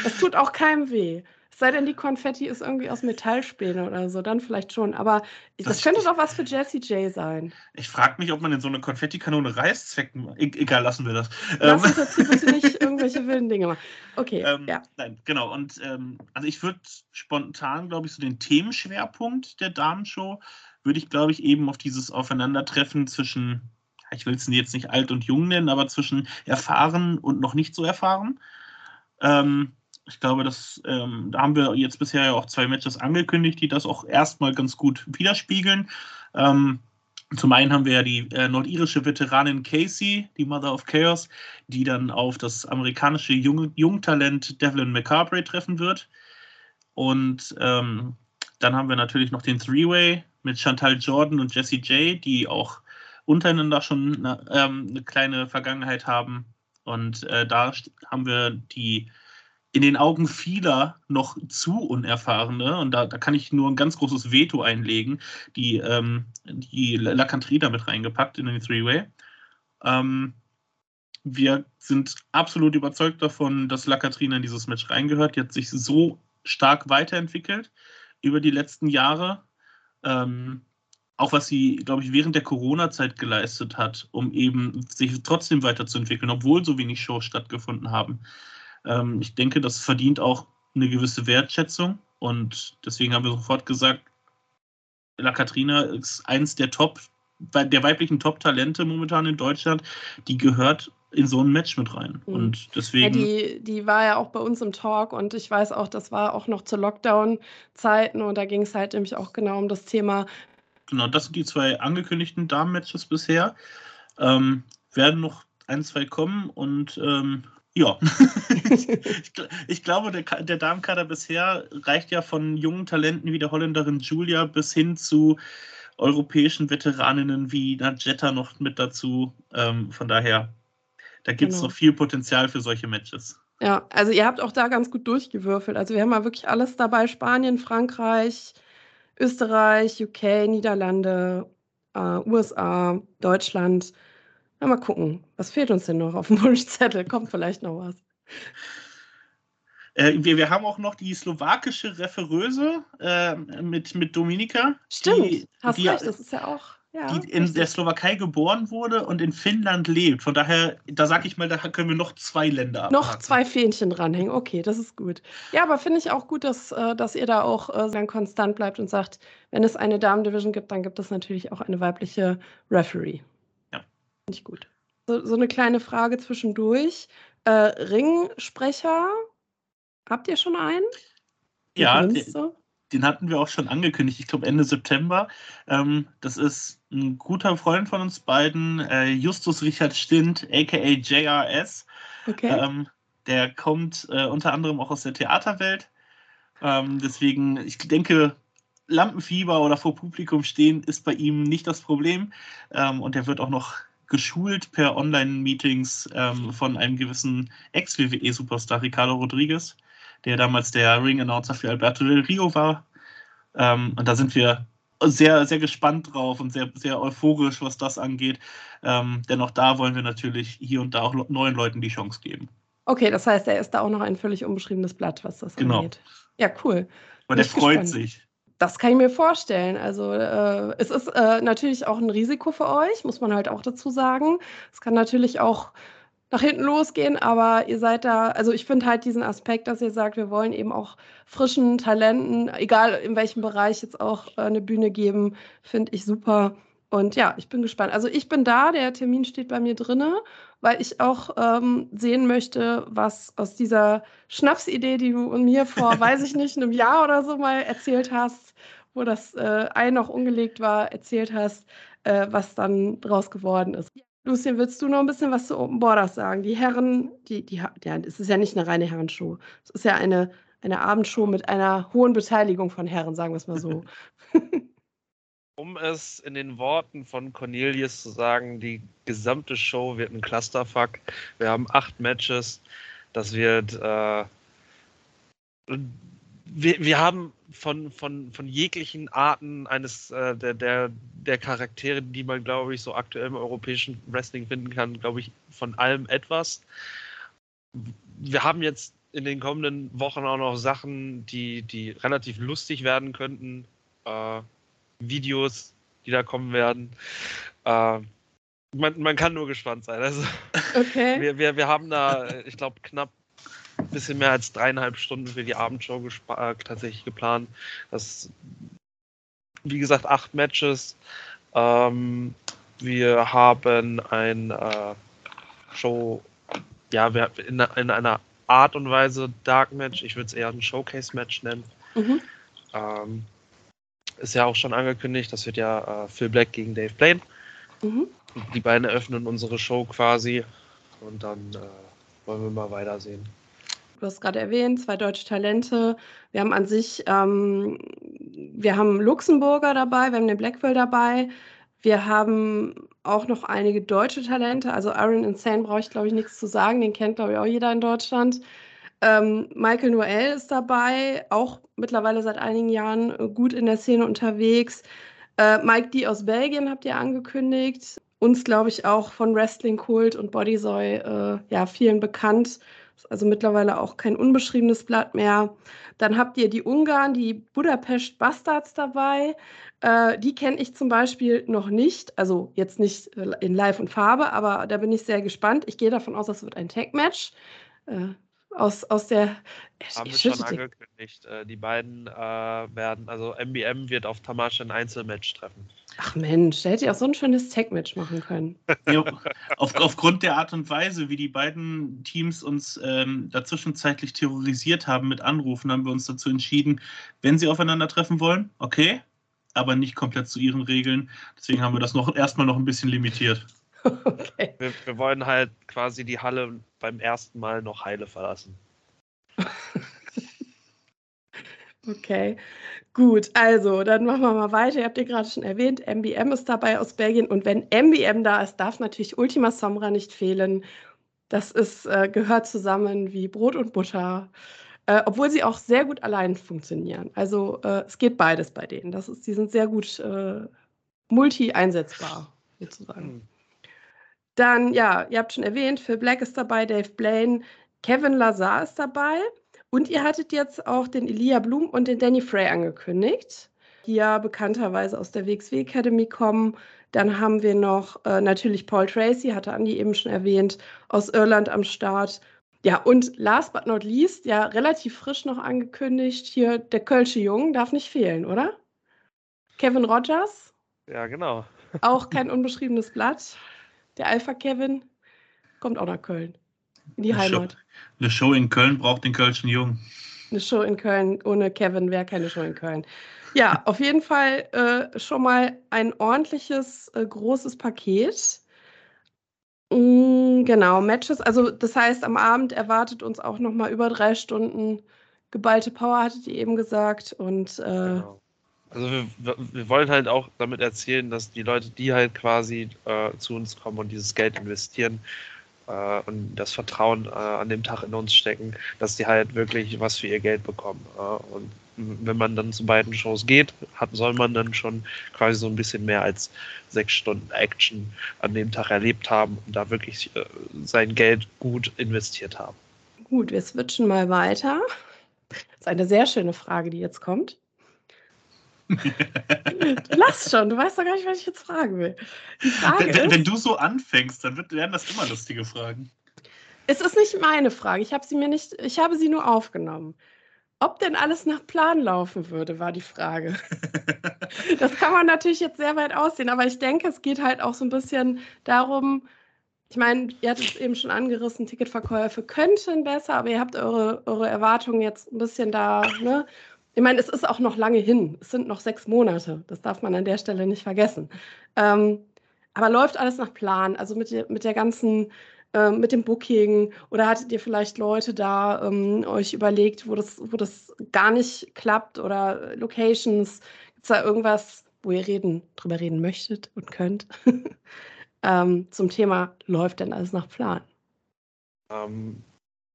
Das tut auch keinem weh. Es sei denn, die Konfetti ist irgendwie aus Metallspäne oder so, dann vielleicht schon. Aber das, das könnte doch was für Jesse J sein. Ich frage mich, ob man in so eine Konfettikanone Reißzwecken. E egal, lassen wir das. Lass uns jetzt hier bitte nicht irgendwelche wilden Dinge machen. Okay, ähm, ja. Nein, genau. Und ähm, also ich würde spontan, glaube ich, so den Themenschwerpunkt der Damenshow würde ich, glaube ich, eben auf dieses Aufeinandertreffen zwischen, ich will es jetzt nicht alt und jung nennen, aber zwischen erfahren und noch nicht so erfahren. Ähm, ich glaube, das, ähm, da haben wir jetzt bisher ja auch zwei Matches angekündigt, die das auch erstmal ganz gut widerspiegeln. Ähm, zum einen haben wir ja die äh, nordirische Veteranin Casey, die Mother of Chaos, die dann auf das amerikanische Jung Jungtalent Devlin McCarberry treffen wird. Und ähm, dann haben wir natürlich noch den Three-Way mit Chantal Jordan und Jesse J, die auch untereinander schon eine, ähm, eine kleine Vergangenheit haben. Und äh, da haben wir die in den Augen vieler noch zu unerfahrene, und da, da kann ich nur ein ganz großes Veto einlegen, die, ähm, die Lacantrina mit reingepackt in den Three-Way. Ähm, wir sind absolut überzeugt davon, dass Lacatrina in dieses Match reingehört. Die hat sich so stark weiterentwickelt über die letzten Jahre. Ähm, auch was sie, glaube ich, während der Corona-Zeit geleistet hat, um eben sich trotzdem weiterzuentwickeln, obwohl so wenig Shows stattgefunden haben. Ähm, ich denke, das verdient auch eine gewisse Wertschätzung und deswegen haben wir sofort gesagt, La Katrina ist eins der Top, der weiblichen Top-Talente momentan in Deutschland, die gehört in so ein Match mit rein. Mhm. Und deswegen. Ja, die, die war ja auch bei uns im Talk und ich weiß auch, das war auch noch zu Lockdown-Zeiten und da ging es halt nämlich auch genau um das Thema. Genau, das sind die zwei angekündigten Damen-Matches bisher. Ähm, werden noch ein, zwei kommen und ähm, Ja, ich, ich, glaube, der, der Damenkader bisher reicht ja von jungen Talenten wie der Holländerin Julia bis hin zu europäischen Veteraninnen wie Najetta noch mit dazu. Ähm, von daher, da gibt es genau. noch viel Potenzial für solche Matches. Ja, also ihr habt auch da ganz gut durchgewürfelt. Also wir haben mal wirklich alles dabei: Spanien, Frankreich, Österreich, UK, Niederlande, äh, USA, Deutschland. Na, mal gucken, was fehlt uns denn noch auf dem Wunschzettel? Kommt vielleicht noch was. Äh, wir, wir haben auch noch die slowakische Referöse äh, mit, mit Dominika. Stimmt, die, hast die, recht, das ist ja auch. Ja, die in richtig. der Slowakei geboren wurde und in Finnland lebt. Von daher, da sage ich mal, da können wir noch zwei Länder abhaken. Noch zwei Fähnchen dranhängen. Okay, das ist gut. Ja, aber finde ich auch gut, dass, äh, dass ihr da auch äh, dann konstant bleibt und sagt, wenn es eine Damen-Division gibt, dann gibt es natürlich auch eine weibliche Referee. Ich gut. So, so, eine kleine Frage zwischendurch. Äh, Ringsprecher, habt ihr schon einen? Ja, so? den hatten wir auch schon angekündigt, ich glaube Ende September. Ähm, das ist ein guter Freund von uns beiden, äh, Justus Richard Stint, aka JRS. Okay. Ähm, der kommt äh, unter anderem auch aus der Theaterwelt. Ähm, deswegen, ich denke, Lampenfieber oder vor Publikum stehen ist bei ihm nicht das Problem. Ähm, und er wird auch noch geschult per Online-Meetings ähm, von einem gewissen Ex-WWE-Superstar Ricardo Rodriguez der damals der Ring-Announcer für Alberto Del Rio war. Ähm, und da sind wir sehr, sehr gespannt drauf und sehr, sehr euphorisch, was das angeht. Ähm, denn auch da wollen wir natürlich hier und da auch neuen Leuten die Chance geben. Okay, das heißt, er ist da auch noch ein völlig unbeschriebenes Blatt, was das genau. angeht. Ja, cool. Und er freut gespannt. sich. Das kann ich mir vorstellen. Also äh, es ist äh, natürlich auch ein Risiko für euch, muss man halt auch dazu sagen. Es kann natürlich auch nach hinten losgehen, aber ihr seid da, also ich finde halt diesen Aspekt, dass ihr sagt, wir wollen eben auch frischen Talenten, egal in welchem Bereich jetzt auch äh, eine Bühne geben, finde ich super. Und ja, ich bin gespannt. Also ich bin da, der Termin steht bei mir drinne, weil ich auch ähm, sehen möchte, was aus dieser Schnapsidee, die du mir vor, weiß ich nicht, einem Jahr oder so mal erzählt hast, wo das äh, Ei noch ungelegt war, erzählt hast, äh, was dann draus geworden ist. Lucien, willst du noch ein bisschen was zu Open Borders sagen? Die Herren, die, die, ja, es ist ja nicht eine reine Herrenshow. Es ist ja eine, eine Abendshow mit einer hohen Beteiligung von Herren, sagen wir es mal so. um es in den Worten von Cornelius zu sagen, die gesamte Show wird ein Clusterfuck. Wir haben acht Matches. Das wird. Äh, wir, wir haben von, von, von jeglichen Arten eines äh, der, der, der Charaktere, die man, glaube ich, so aktuell im europäischen Wrestling finden kann, glaube ich, von allem etwas. Wir haben jetzt in den kommenden Wochen auch noch Sachen, die, die relativ lustig werden könnten. Äh, Videos, die da kommen werden. Äh, man, man kann nur gespannt sein. Also, okay. wir, wir, wir haben da, ich glaube, knapp ein bisschen mehr als dreieinhalb Stunden für die Abendshow äh, tatsächlich geplant. Das, wie gesagt, acht Matches. Ähm, wir haben ein äh, Show, ja, wir, in, in, einer Art und Weise Dark Match. Ich würde es eher ein Showcase-Match nennen. Mhm. Ähm, ist ja auch schon angekündigt, das wird ja äh, Phil Black gegen Dave Blaine. Mhm. Die beiden eröffnen unsere Show quasi und dann äh, wollen wir mal weitersehen. Du hast gerade erwähnt, zwei deutsche Talente. Wir haben an sich, ähm, wir haben Luxemburger dabei, wir haben den Blackwell dabei. Wir haben auch noch einige deutsche Talente. Also Aaron Insane brauche ich, glaube ich, nichts zu sagen. Den kennt, glaube ich, auch jeder in Deutschland. Ähm, Michael Noel ist dabei, auch mittlerweile seit einigen Jahren gut in der Szene unterwegs. Äh, Mike D aus Belgien habt ihr angekündigt. Uns, glaube ich, auch von Wrestling Kult und Bodysoy äh, ja, vielen bekannt also mittlerweile auch kein unbeschriebenes Blatt mehr. Dann habt ihr die Ungarn, die Budapest Bastards dabei. Äh, die kenne ich zum Beispiel noch nicht. Also jetzt nicht äh, in Live und Farbe, aber da bin ich sehr gespannt. Ich gehe davon aus, das wird ein Tag-Match. Äh, aus, aus der. Haben wir schon angekündigt. Äh, die beiden äh, werden, also MBM wird auf Tamasch ein Einzelmatch treffen. Ach Mensch, da hätte ich auch so ein schönes Tag-Match machen können. Ja, auf, aufgrund der Art und Weise, wie die beiden Teams uns ähm, dazwischenzeitlich terrorisiert haben mit Anrufen, haben wir uns dazu entschieden, wenn sie aufeinandertreffen wollen, okay, aber nicht komplett zu ihren Regeln. Deswegen haben wir das noch erstmal noch ein bisschen limitiert. okay. wir, wir wollen halt quasi die Halle beim ersten Mal noch heile verlassen. okay. Gut, also dann machen wir mal weiter. Ihr habt ja gerade schon erwähnt, MBM ist dabei aus Belgien und wenn MBM da ist, darf natürlich Ultima Sombra nicht fehlen. Das ist, äh, gehört zusammen wie Brot und Butter, äh, obwohl sie auch sehr gut allein funktionieren. Also äh, es geht beides bei denen. Das ist, die sind sehr gut äh, multi-einsetzbar, sozusagen. Dann, ja, ihr habt schon erwähnt, Phil Black ist dabei, Dave Blaine, Kevin Lazar ist dabei. Und ihr hattet jetzt auch den Elia Blum und den Danny Frey angekündigt, die ja bekannterweise aus der WXW Academy kommen. Dann haben wir noch äh, natürlich Paul Tracy, hatte Andi eben schon erwähnt, aus Irland am Start. Ja, und last but not least, ja, relativ frisch noch angekündigt, hier der Kölsche Jungen darf nicht fehlen, oder? Kevin Rogers. Ja, genau. Auch kein unbeschriebenes Blatt. Der Alpha Kevin kommt auch nach Köln. In die eine Heimat. Show, eine Show in Köln braucht den Kölschen Jungen. Eine Show in Köln ohne Kevin wäre keine Show in Köln. Ja, auf jeden Fall äh, schon mal ein ordentliches, äh, großes Paket. Mm, genau, Matches. Also das heißt, am Abend erwartet uns auch noch mal über drei Stunden geballte Power, hattet ihr eben gesagt. Und äh, genau. Also wir, wir, wollen halt auch damit erzählen, dass die Leute, die halt quasi äh, zu uns kommen und dieses Geld investieren, äh, und das Vertrauen äh, an dem Tag in uns stecken, dass die halt wirklich was für ihr Geld bekommen. Äh, und wenn man dann zu beiden Shows geht, hat, soll man dann schon quasi so ein bisschen mehr als sechs Stunden Action an dem Tag erlebt haben und da wirklich äh, sein Geld gut investiert haben. Gut, wir switchen mal weiter. Das ist eine sehr schöne Frage, die jetzt kommt. Lass schon, du weißt doch gar nicht, was ich jetzt fragen will. Frage wenn, ist, wenn, du so anfängst, dann wird, werden das immer lustige Fragen. Es ist nicht meine Frage. Ich habe sie mir nicht, ich habe sie nur aufgenommen. Ob denn alles nach Plan laufen würde, war die Frage. das kann man natürlich jetzt sehr weit aussehen, aber ich denke, es geht halt auch so ein bisschen darum, ich meine, ihr hattet es eben schon angerissen, Ticketverkäufe könnten besser, aber ihr habt eure, eure Erwartungen jetzt ein bisschen da ne, ich meine, es ist auch noch lange hin. Es sind noch sechs Monate. Das darf man an der Stelle nicht vergessen. Ähm, aber läuft alles nach Plan? Also mit, der, mit der ganzen, äh, mit dem Booking oder hattet ihr vielleicht Leute da ähm, euch überlegt, wo das, wo das gar nicht klappt oder Locations? Gibt es da irgendwas, wo ihr reden, drüber reden möchtet und könnt? ähm, zum Thema, läuft denn alles nach Plan? Ähm,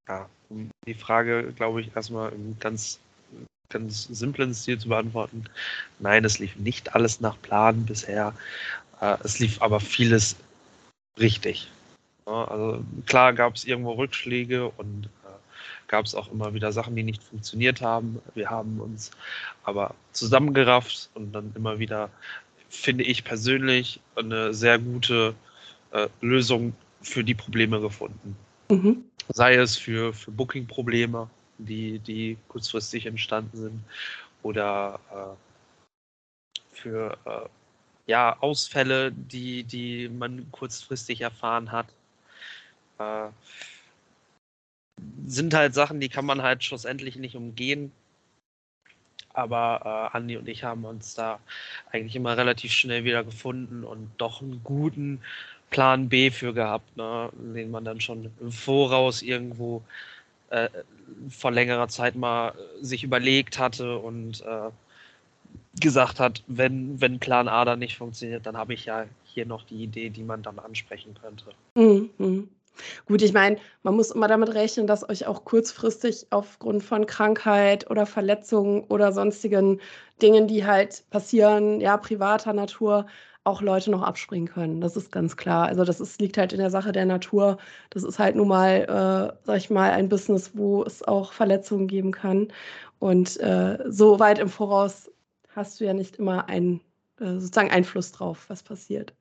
ja, die Frage, glaube ich, erstmal ganz ganz simplen Stil zu beantworten. Nein, es lief nicht alles nach Plan bisher. Äh, es lief aber vieles richtig. also klar gab es irgendwo Rückschläge und äh, gab es auch immer wieder Sachen, die nicht funktioniert haben. Wir haben uns aber zusammengerafft und dann immer wieder, finde ich persönlich, eine sehr gute äh, Lösung für die Probleme gefunden. Mhm. Sei es für, für Booking-Probleme, die, die kurzfristig entstanden sind oder äh, für äh, ja, Ausfälle, die, die man kurzfristig erfahren hat. Äh, sind halt Sachen, die kann man halt schlussendlich nicht umgehen. Aber äh, Andi und ich haben uns da eigentlich immer relativ schnell wieder gefunden und doch einen guten Plan B für gehabt, ne, den man dann schon im Voraus irgendwo äh, vor längerer Zeit mal äh, sich überlegt hatte und äh, gesagt hat, wenn, wenn Plan A dann nicht funktioniert, dann habe ich ja hier noch die Idee, die man dann ansprechen könnte. Mhm. Gut, ich meine, man muss immer damit rechnen, dass euch auch kurzfristig aufgrund von Krankheit oder Verletzungen oder sonstigen Dingen, die halt passieren, ja, privater Natur, auch Leute noch abspringen können. Das ist ganz klar. Also das ist, liegt halt in der Sache der Natur. Das ist halt nun mal, äh, sag ich mal, ein Business, wo es auch Verletzungen geben kann. Und äh, so weit im Voraus hast du ja nicht immer einen äh, sozusagen Einfluss drauf, was passiert.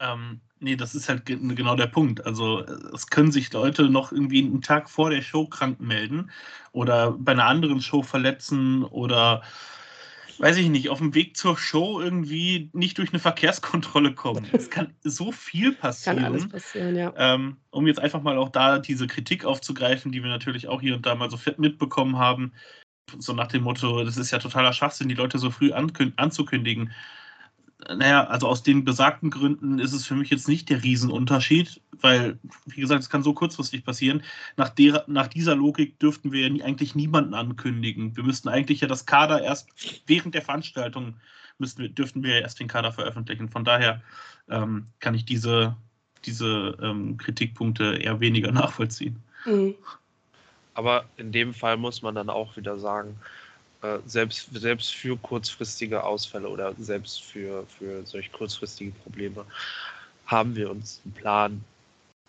Ähm, nee, das ist halt genau der Punkt. Also es können sich Leute noch irgendwie einen Tag vor der Show krank melden oder bei einer anderen Show verletzen oder weiß ich nicht, auf dem Weg zur Show irgendwie nicht durch eine Verkehrskontrolle kommen. Es kann so viel passieren. Kann alles passieren, ja. Ähm, um jetzt einfach mal auch da diese Kritik aufzugreifen, die wir natürlich auch hier und da mal so fett mitbekommen haben. So nach dem Motto, das ist ja totaler Schwachsinn, die Leute so früh anzukündigen. Naja, also aus den besagten Gründen ist es für mich jetzt nicht der Riesenunterschied, weil, wie gesagt, es kann so kurzfristig passieren. Nach, der, nach dieser Logik dürften wir eigentlich niemanden ankündigen. Wir müssten eigentlich ja das Kader erst während der Veranstaltung müssten wir, dürften wir erst den Kader veröffentlichen. Von daher ähm, kann ich diese, diese ähm, Kritikpunkte eher weniger nachvollziehen. Mhm. Aber in dem Fall muss man dann auch wieder sagen, äh, selbst, selbst für kurzfristige Ausfälle oder selbst für, für solch kurzfristige Probleme haben wir uns einen Plan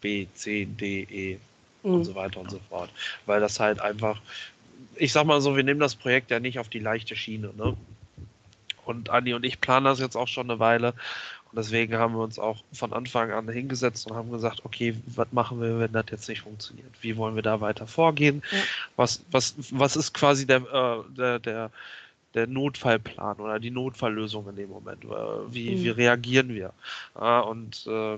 B, C, D, E mhm. und so weiter und so fort. Weil das halt einfach, ich sag mal so, wir nehmen das Projekt ja nicht auf die leichte Schiene. Ne? Und Andi und ich planen das jetzt auch schon eine Weile. Und deswegen haben wir uns auch von Anfang an hingesetzt und haben gesagt, okay, was machen wir, wenn das jetzt nicht funktioniert? Wie wollen wir da weiter vorgehen? Ja. Was, was, was ist quasi der, äh, der, der, der Notfallplan oder die Notfalllösung in dem Moment? Äh, wie, mhm. wie reagieren wir? Ja, und äh,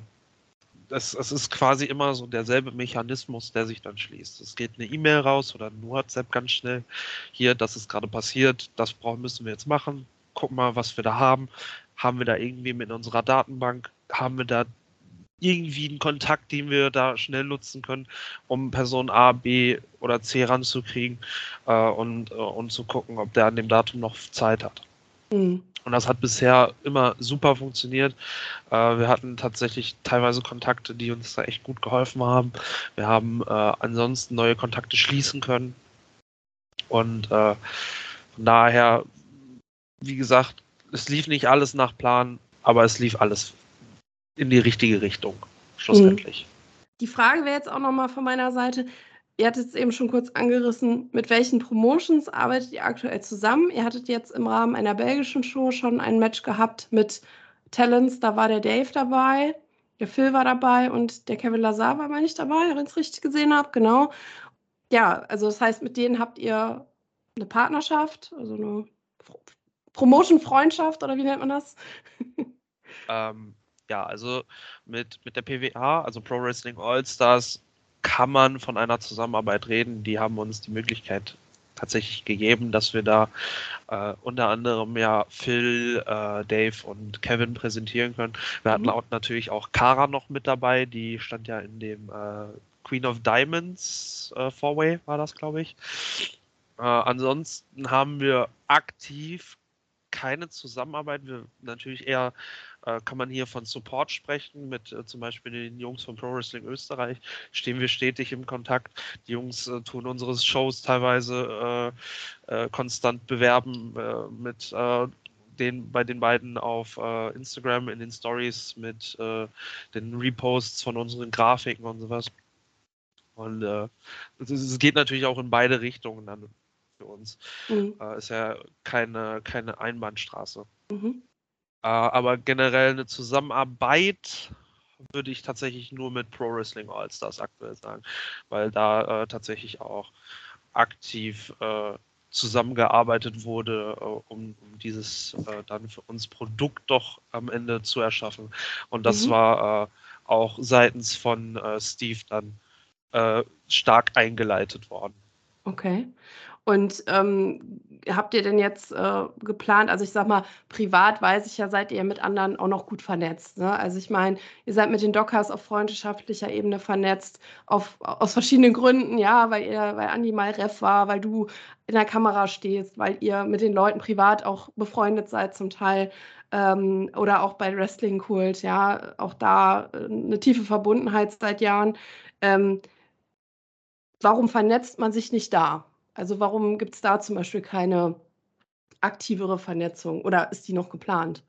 es, es, ist quasi immer so derselbe Mechanismus, der sich dann schließt. Es geht eine E-Mail raus oder ein WhatsApp ganz schnell. Hier, das ist gerade passiert, das brauchen, müssen wir jetzt machen. Gucken mal, was wir da haben. Haben wir da irgendwie mit unserer Datenbank, haben wir da irgendwie einen Kontakt, den wir da schnell nutzen können, um Person A, B oder C ranzukriegen äh, und, äh, und zu gucken, ob der an dem Datum noch Zeit hat. Mhm. Und das hat bisher immer super funktioniert. Äh, wir hatten tatsächlich teilweise Kontakte, die uns da echt gut geholfen haben. Wir haben äh, ansonsten neue Kontakte schließen können. Und äh, von daher, wie gesagt, es lief nicht alles nach Plan, aber es lief alles in die richtige Richtung, schlussendlich. Die Frage wäre jetzt auch nochmal von meiner Seite. Ihr hattet es eben schon kurz angerissen, mit welchen Promotions arbeitet ihr aktuell zusammen? Ihr hattet jetzt im Rahmen einer belgischen Show schon ein Match gehabt mit Talents, da war der Dave dabei, der Phil war dabei und der Kevin Lazar war mal nicht dabei, wenn ich es richtig gesehen habe, genau. Ja, also das heißt, mit denen habt ihr eine Partnerschaft, also eine Promotion-Freundschaft oder wie nennt man das? ähm, ja, also mit, mit der PWA, also Pro Wrestling All Stars, kann man von einer Zusammenarbeit reden. Die haben uns die Möglichkeit tatsächlich gegeben, dass wir da äh, unter anderem ja Phil, äh, Dave und Kevin präsentieren können. Wir hatten mhm. auch natürlich auch Kara noch mit dabei, die stand ja in dem äh, Queen of Diamonds äh, Four-Way, war das, glaube ich. Äh, ansonsten haben wir aktiv keine Zusammenarbeit. Wir natürlich eher äh, kann man hier von Support sprechen mit äh, zum Beispiel den Jungs von Pro Wrestling Österreich. Stehen wir stetig im Kontakt. Die Jungs äh, tun unsere Shows teilweise äh, äh, konstant bewerben mit den, bei den beiden auf Instagram in den Stories mit den Reposts von unseren Grafiken und sowas. Und es geht natürlich auch in beide Richtungen dann für uns. Mhm. Äh, ist ja keine, keine Einbahnstraße. Mhm. Äh, aber generell eine Zusammenarbeit würde ich tatsächlich nur mit Pro Wrestling All-Stars aktuell sagen, weil da äh, tatsächlich auch aktiv äh, zusammengearbeitet wurde, äh, um, um, dieses äh, dann für uns Produkt doch am Ende zu erschaffen. Und das mhm. war auch seitens von Steve dann stark eingeleitet worden. Okay. Und ähm, habt ihr denn jetzt äh, geplant, also ich sag mal, privat weiß ich ja, seid ihr mit anderen auch noch gut vernetzt. Ne? Also ich meine, ihr seid mit den Dockers auf freundschaftlicher Ebene vernetzt, auf, aus verschiedenen Gründen, ja, weil ihr, weil Andi mal Ref war, weil du in der Kamera stehst, weil ihr mit den Leuten privat auch befreundet seid zum Teil. Ähm, oder auch bei Wrestling Kult, ja, auch da äh, eine tiefe Verbundenheit seit Jahren. Ähm, warum vernetzt man sich nicht da? Also warum gibt es da zum Beispiel keine aktivere Vernetzung oder ist die noch geplant?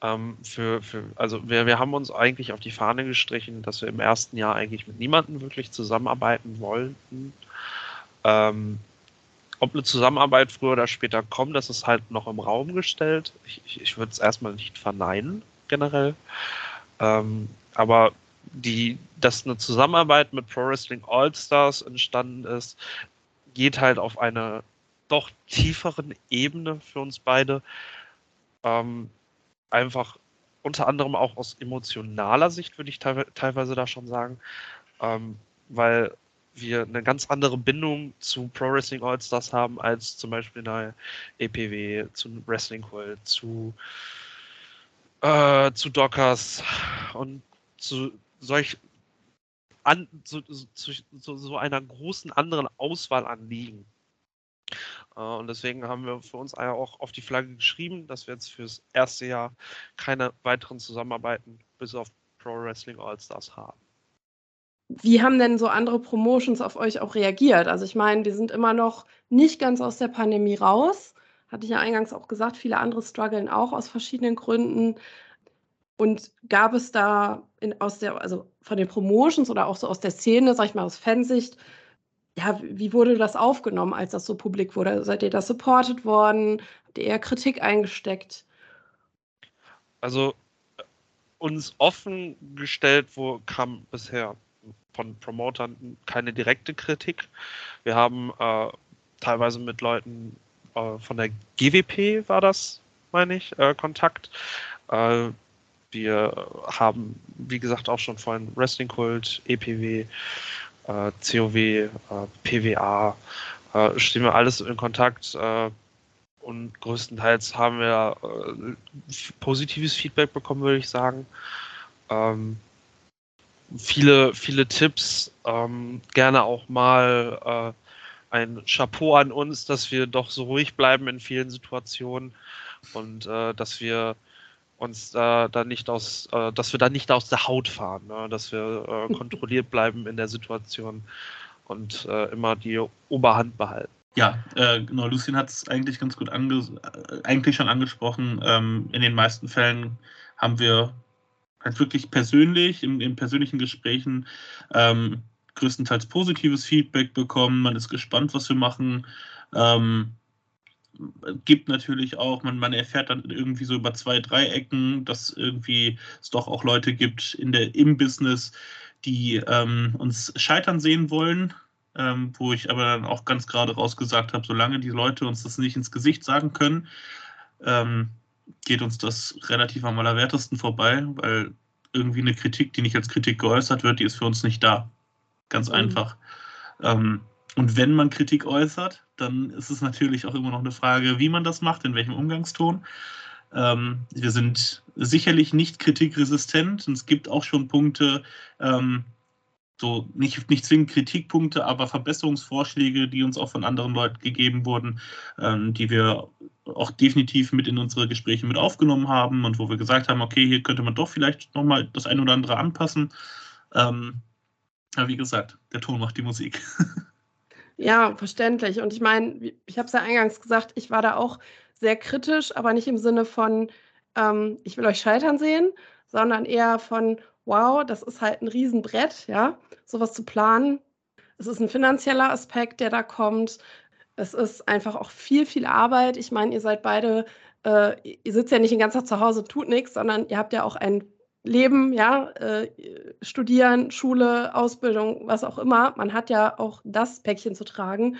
Ähm, für, für, also wir, wir haben uns eigentlich auf die Fahne gestrichen, dass wir im ersten Jahr eigentlich mit niemandem wirklich zusammenarbeiten wollten. Ähm, ob eine Zusammenarbeit früher oder später kommt, das ist halt noch im Raum gestellt. Ich, ich, ich würde es erstmal nicht verneinen, generell. Ähm, aber die, dass eine Zusammenarbeit mit Pro Wrestling All-Stars entstanden ist, geht halt auf eine doch tieferen Ebene für uns beide. Ähm, einfach unter anderem auch aus emotionaler Sicht, würde ich te teilweise da schon sagen. Ähm, weil wir eine ganz andere Bindung zu Pro Wrestling All-Stars haben als zum Beispiel eine EPW, zu Wrestling World, zu, äh, zu Dockers und zu solch an, zu, zu, so einer großen anderen Auswahl an Ligen. Äh, und deswegen haben wir für uns auch auf die Flagge geschrieben, dass wir jetzt fürs erste Jahr keine weiteren Zusammenarbeiten bis auf Pro Wrestling All-Stars haben. Wie haben denn so andere Promotions auf euch auch reagiert? Also ich meine, wir sind immer noch nicht ganz aus der Pandemie raus. Hatte ich ja eingangs auch gesagt, viele andere strugglen auch aus verschiedenen Gründen. Und gab es da in, aus der, also von den Promotions oder auch so aus der Szene, sag ich mal, aus Fansicht, ja, wie wurde das aufgenommen, als das so publik wurde? Seid ihr da supported worden? Habt ihr eher Kritik eingesteckt? Also uns offen gestellt wo kam bisher von Promotern keine direkte Kritik. Wir haben äh, teilweise mit Leuten äh, von der GWP war das, meine ich, äh, Kontakt. Äh, wir haben, wie gesagt, auch schon vorhin Wrestling Kult, EPW, äh, COW, äh, PWA, stehen wir alles in Kontakt und größtenteils haben wir positives Feedback bekommen, würde ich sagen. Ähm, viele, viele Tipps, ähm, gerne auch mal äh, ein Chapeau an uns, dass wir doch so ruhig bleiben in vielen Situationen und äh, dass wir uns da, da nicht aus, äh, dass wir da nicht aus der Haut fahren, ne? dass wir äh, kontrolliert bleiben in der Situation und äh, immer die Oberhand behalten. Ja, äh, genau, Lucien hat es eigentlich ganz gut ange eigentlich schon angesprochen. Ähm, in den meisten Fällen haben wir halt wirklich persönlich, in, in persönlichen Gesprächen ähm, größtenteils positives Feedback bekommen. Man ist gespannt, was wir machen. Ähm, gibt natürlich auch, man, man erfährt dann irgendwie so über zwei, drei Ecken, dass irgendwie es doch auch Leute gibt in der, im Business, die ähm, uns scheitern sehen wollen. Ähm, wo ich aber dann auch ganz gerade rausgesagt habe, solange die Leute uns das nicht ins Gesicht sagen können, ähm, geht uns das relativ am allerwertesten vorbei, weil irgendwie eine Kritik, die nicht als Kritik geäußert wird, die ist für uns nicht da. Ganz mhm. einfach. Ähm, und wenn man Kritik äußert, dann ist es natürlich auch immer noch eine Frage, wie man das macht, in welchem Umgangston. Ähm, wir sind sicherlich nicht kritikresistent und es gibt auch schon Punkte, ähm, so nicht, nicht zwingend Kritikpunkte, aber Verbesserungsvorschläge, die uns auch von anderen Leuten gegeben wurden, ähm, die wir auch definitiv mit in unsere Gespräche mit aufgenommen haben und wo wir gesagt haben, okay, hier könnte man doch vielleicht nochmal das ein oder andere anpassen. Ähm, aber wie gesagt, der Ton macht die Musik. Ja, verständlich. Und ich meine, ich habe es ja eingangs gesagt, ich war da auch sehr kritisch, aber nicht im Sinne von, ähm, ich will euch scheitern sehen, sondern eher von, wow, das ist halt ein Riesenbrett, ja, sowas zu planen. Es ist ein finanzieller Aspekt, der da kommt. Es ist einfach auch viel, viel Arbeit. Ich meine, ihr seid beide, äh, ihr sitzt ja nicht den ganzen Tag zu Hause, tut nichts, sondern ihr habt ja auch ein Leben, ja, äh, studieren, Schule, Ausbildung, was auch immer. Man hat ja auch das Päckchen zu tragen.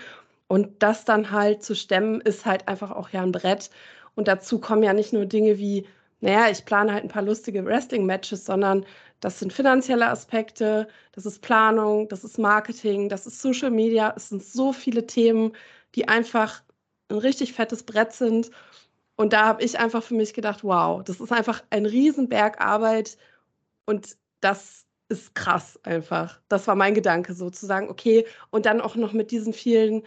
Und das dann halt zu stemmen, ist halt einfach auch ja ein Brett. Und dazu kommen ja nicht nur Dinge wie, naja, ich plane halt ein paar lustige Wrestling-Matches, sondern das sind finanzielle Aspekte, das ist Planung, das ist Marketing, das ist Social Media. Es sind so viele Themen, die einfach ein richtig fettes Brett sind. Und da habe ich einfach für mich gedacht, wow, das ist einfach ein Riesenberg Arbeit und das ist krass einfach. Das war mein Gedanke sozusagen, okay, und dann auch noch mit diesen vielen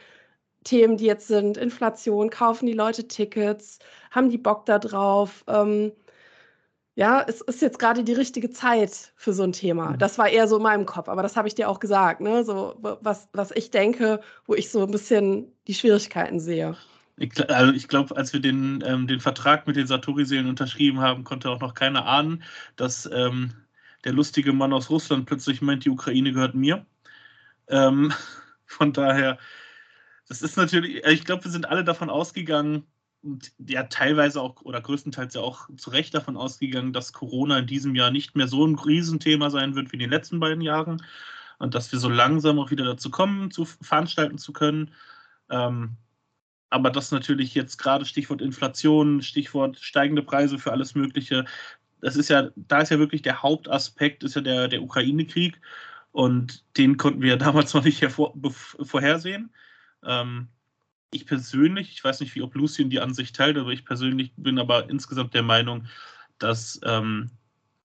Themen, die jetzt sind, Inflation, kaufen die Leute Tickets, haben die Bock da drauf? Ähm, ja, es ist jetzt gerade die richtige Zeit für so ein Thema. Mhm. Das war eher so in meinem Kopf, aber das habe ich dir auch gesagt, ne? So, was, was ich denke, wo ich so ein bisschen die Schwierigkeiten sehe. Ich, also ich glaube, als wir den, ähm, den Vertrag mit den Satori-Seelen unterschrieben haben, konnte auch noch keiner ahnen, dass ähm, der lustige Mann aus Russland plötzlich meint, die Ukraine gehört mir. Ähm, von daher, das ist natürlich, ich glaube, wir sind alle davon ausgegangen, und ja teilweise auch oder größtenteils ja auch zu Recht davon ausgegangen, dass Corona in diesem Jahr nicht mehr so ein Riesenthema sein wird wie in den letzten beiden Jahren und dass wir so langsam auch wieder dazu kommen, zu veranstalten zu können. Ähm, aber das natürlich jetzt gerade Stichwort Inflation, Stichwort steigende Preise für alles Mögliche, das ist ja, da ist ja wirklich der Hauptaspekt, ist ja der, der Ukraine-Krieg. Und den konnten wir damals noch nicht vorhersehen. Ähm, ich persönlich, ich weiß nicht, wie ob Lucien die Ansicht teilt, aber ich persönlich bin aber insgesamt der Meinung, dass ähm,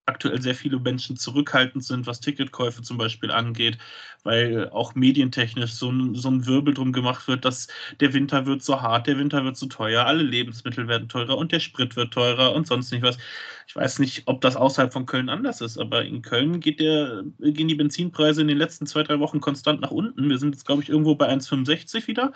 aktuell sehr viele Menschen zurückhaltend sind, was Ticketkäufe zum Beispiel angeht, weil auch medientechnisch so ein, so ein Wirbel drum gemacht wird, dass der Winter wird so hart, der Winter wird so teuer, alle Lebensmittel werden teurer und der Sprit wird teurer und sonst nicht was. Ich weiß nicht, ob das außerhalb von Köln anders ist, aber in Köln der, gehen die Benzinpreise in den letzten zwei, drei Wochen konstant nach unten. Wir sind jetzt, glaube ich, irgendwo bei 1,65 wieder.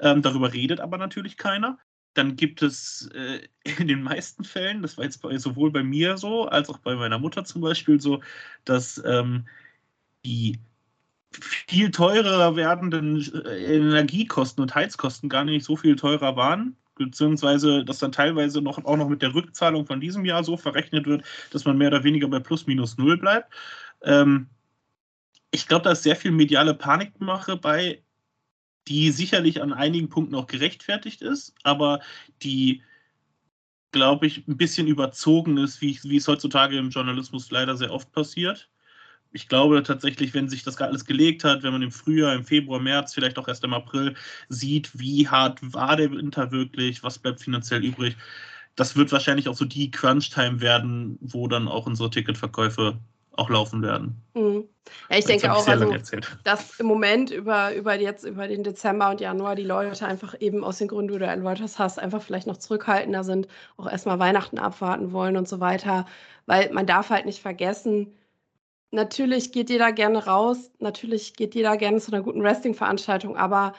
Ähm, darüber redet aber natürlich keiner dann gibt es äh, in den meisten Fällen, das war jetzt bei, sowohl bei mir so, als auch bei meiner Mutter zum Beispiel so, dass ähm, die viel teurer werdenden äh, Energiekosten und Heizkosten gar nicht so viel teurer waren, beziehungsweise dass dann teilweise noch, auch noch mit der Rückzahlung von diesem Jahr so verrechnet wird, dass man mehr oder weniger bei plus minus null bleibt. Ähm, ich glaube, da ist sehr viel mediale Panikmache bei die sicherlich an einigen Punkten auch gerechtfertigt ist, aber die, glaube ich, ein bisschen überzogen ist, wie, wie es heutzutage im Journalismus leider sehr oft passiert. Ich glaube tatsächlich, wenn sich das alles gelegt hat, wenn man im Frühjahr, im Februar, März, vielleicht auch erst im April sieht, wie hart war der Winter wirklich, was bleibt finanziell übrig, das wird wahrscheinlich auch so die Crunch-Time werden, wo dann auch unsere Ticketverkäufe auch laufen werden. Mhm. Ja, ich denke auch, also, dass im Moment über, über jetzt über den Dezember und Januar die Leute einfach eben aus den Gründen, die du erläutert hast, einfach vielleicht noch zurückhaltender sind, auch erstmal Weihnachten abwarten wollen und so weiter. Weil man darf halt nicht vergessen, natürlich geht jeder gerne raus, natürlich geht jeder gerne zu einer guten Wrestling-Veranstaltung, aber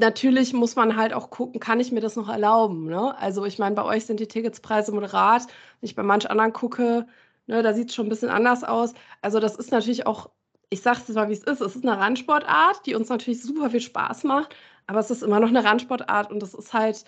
natürlich muss man halt auch gucken, kann ich mir das noch erlauben? Ne? Also ich meine, bei euch sind die Ticketspreise moderat. Wenn ich bei manch anderen gucke, Ne, da sieht es schon ein bisschen anders aus. Also das ist natürlich auch, ich sage es mal, wie es ist, es ist eine Randsportart, die uns natürlich super viel Spaß macht, aber es ist immer noch eine Randsportart und es ist halt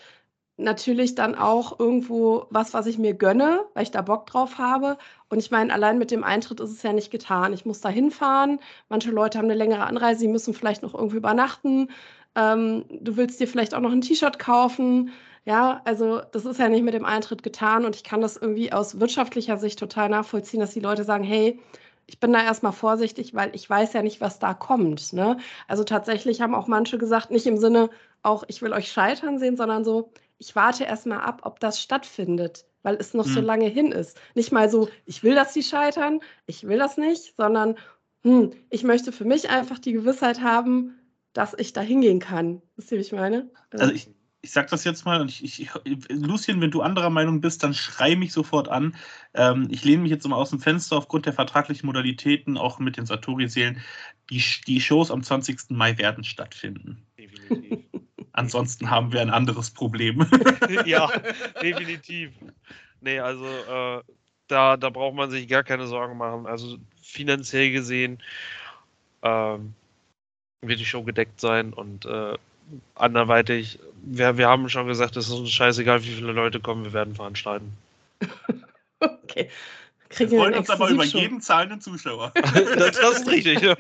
natürlich dann auch irgendwo was, was ich mir gönne, weil ich da Bock drauf habe. Und ich meine, allein mit dem Eintritt ist es ja nicht getan. Ich muss da hinfahren. Manche Leute haben eine längere Anreise, sie müssen vielleicht noch irgendwie übernachten. Ähm, du willst dir vielleicht auch noch ein T-Shirt kaufen. Ja, also das ist ja nicht mit dem Eintritt getan und ich kann das irgendwie aus wirtschaftlicher Sicht total nachvollziehen, dass die Leute sagen, hey, ich bin da erstmal vorsichtig, weil ich weiß ja nicht, was da kommt. Ne? Also tatsächlich haben auch manche gesagt, nicht im Sinne auch, ich will euch scheitern sehen, sondern so, ich warte erstmal ab, ob das stattfindet, weil es noch hm. so lange hin ist. Nicht mal so, ich will, dass sie scheitern, ich will das nicht, sondern hm, ich möchte für mich einfach die Gewissheit haben, dass ich da hingehen kann. Wisst ihr, wie ich meine? Also ich, ich sag das jetzt mal, und ich, ich, Lucien, wenn du anderer Meinung bist, dann schrei mich sofort an. Ähm, ich lehne mich jetzt mal aus dem Fenster aufgrund der vertraglichen Modalitäten, auch mit den Satori-Seelen. Die, die Shows am 20. Mai werden stattfinden. Definitiv. Ansonsten haben wir ein anderes Problem. ja, definitiv. Nee, also äh, da, da braucht man sich gar keine Sorgen machen. Also finanziell gesehen ähm, wird die Show gedeckt sein und äh, anderweitig, wir, wir haben schon gesagt, es ist uns scheißegal, wie viele Leute kommen, wir werden veranstalten. okay. Kriegen wir freuen uns aber über jeden zahlenden Zuschauer. das, das ist richtig.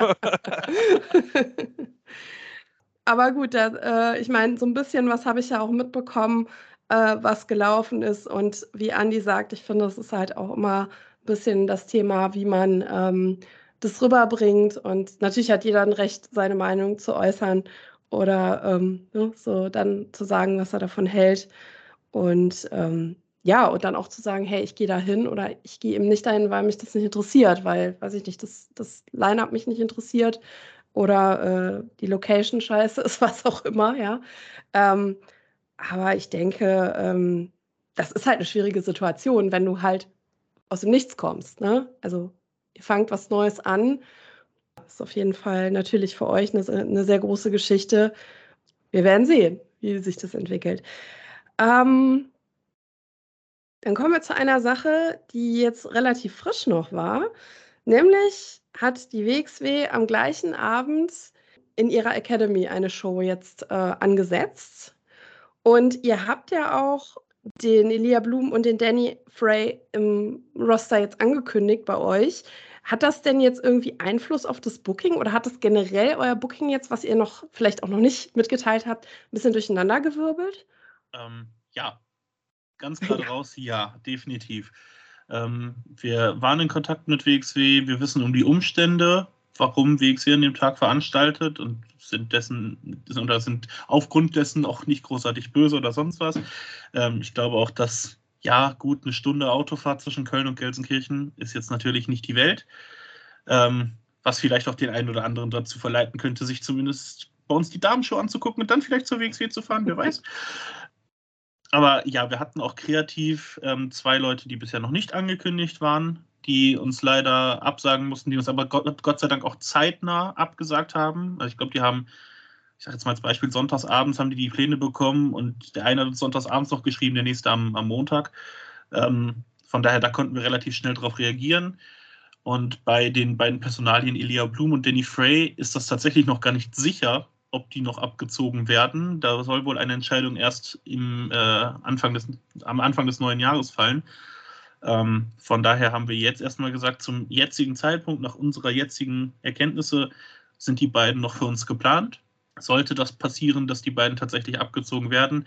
aber gut, das, äh, ich meine, so ein bisschen was habe ich ja auch mitbekommen, äh, was gelaufen ist. Und wie Andi sagt, ich finde, es ist halt auch immer ein bisschen das Thema, wie man ähm, das rüberbringt. Und natürlich hat jeder ein Recht, seine Meinung zu äußern oder ähm, ne, so dann zu sagen, was er davon hält. Und ähm, ja, und dann auch zu sagen, hey, ich gehe da hin oder ich gehe eben nicht dahin, weil mich das nicht interessiert, weil, weiß ich nicht, das, das Line-Up mich nicht interessiert oder äh, die Location scheiße ist, was auch immer, ja. Ähm, aber ich denke, ähm, das ist halt eine schwierige Situation, wenn du halt aus dem Nichts kommst. Ne? Also ihr fangt was Neues an ist auf jeden Fall natürlich für euch eine, eine sehr große Geschichte. Wir werden sehen, wie sich das entwickelt. Ähm, dann kommen wir zu einer Sache, die jetzt relativ frisch noch war. Nämlich hat die WXW am gleichen Abend in ihrer Academy eine Show jetzt äh, angesetzt. Und ihr habt ja auch den Elia Blum und den Danny Frey im Roster jetzt angekündigt bei euch. Hat das denn jetzt irgendwie Einfluss auf das Booking oder hat das generell euer Booking jetzt, was ihr noch vielleicht auch noch nicht mitgeteilt habt, ein bisschen durcheinandergewirbelt? Ähm, ja, ganz klar raus, ja, definitiv. Ähm, wir waren in Kontakt mit WXW, wir wissen um die Umstände, warum WXW an dem Tag veranstaltet und sind dessen oder sind aufgrund dessen auch nicht großartig böse oder sonst was. Ähm, ich glaube auch, dass ja gut eine Stunde Autofahrt zwischen Köln und Gelsenkirchen ist jetzt natürlich nicht die Welt, ähm, was vielleicht auch den einen oder anderen dazu verleiten könnte, sich zumindest bei uns die Damenshow anzugucken und dann vielleicht zur WXW zu fahren, wer weiß. Aber ja, wir hatten auch kreativ ähm, zwei Leute, die bisher noch nicht angekündigt waren die uns leider absagen mussten, die uns aber Gott, Gott sei Dank auch zeitnah abgesagt haben. Also ich glaube, die haben, ich sage jetzt mal als Beispiel, sonntagsabends haben die die Pläne bekommen und der eine hat uns sonntagsabends noch geschrieben, der nächste am, am Montag. Ähm, von daher, da konnten wir relativ schnell darauf reagieren. Und bei den beiden Personalien Elia Blum und Danny Frey ist das tatsächlich noch gar nicht sicher, ob die noch abgezogen werden. Da soll wohl eine Entscheidung erst im, äh, Anfang des, am Anfang des neuen Jahres fallen. Ähm, von daher haben wir jetzt erstmal gesagt, zum jetzigen Zeitpunkt, nach unserer jetzigen Erkenntnisse, sind die beiden noch für uns geplant. Sollte das passieren, dass die beiden tatsächlich abgezogen werden,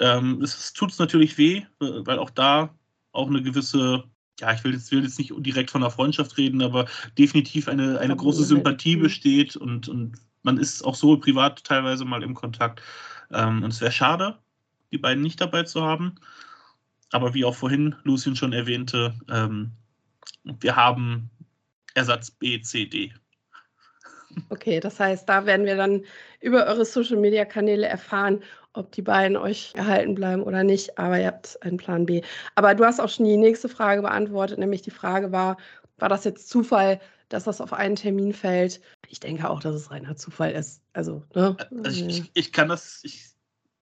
ähm, es tut es natürlich weh, weil auch da auch eine gewisse, ja, ich will jetzt, will jetzt nicht direkt von einer Freundschaft reden, aber definitiv eine, eine große Sympathie mhm. besteht und, und man ist auch so privat teilweise mal im Kontakt. Ähm, und es wäre schade, die beiden nicht dabei zu haben. Aber wie auch vorhin Lucien schon erwähnte, ähm, wir haben Ersatz B, C, D. Okay, das heißt, da werden wir dann über eure Social-Media-Kanäle erfahren, ob die beiden euch erhalten bleiben oder nicht. Aber ihr habt einen Plan B. Aber du hast auch schon die nächste Frage beantwortet, nämlich die Frage war, war das jetzt Zufall, dass das auf einen Termin fällt? Ich denke auch, dass es reiner Zufall ist. Also, ne? also ich, ich, kann das, ich,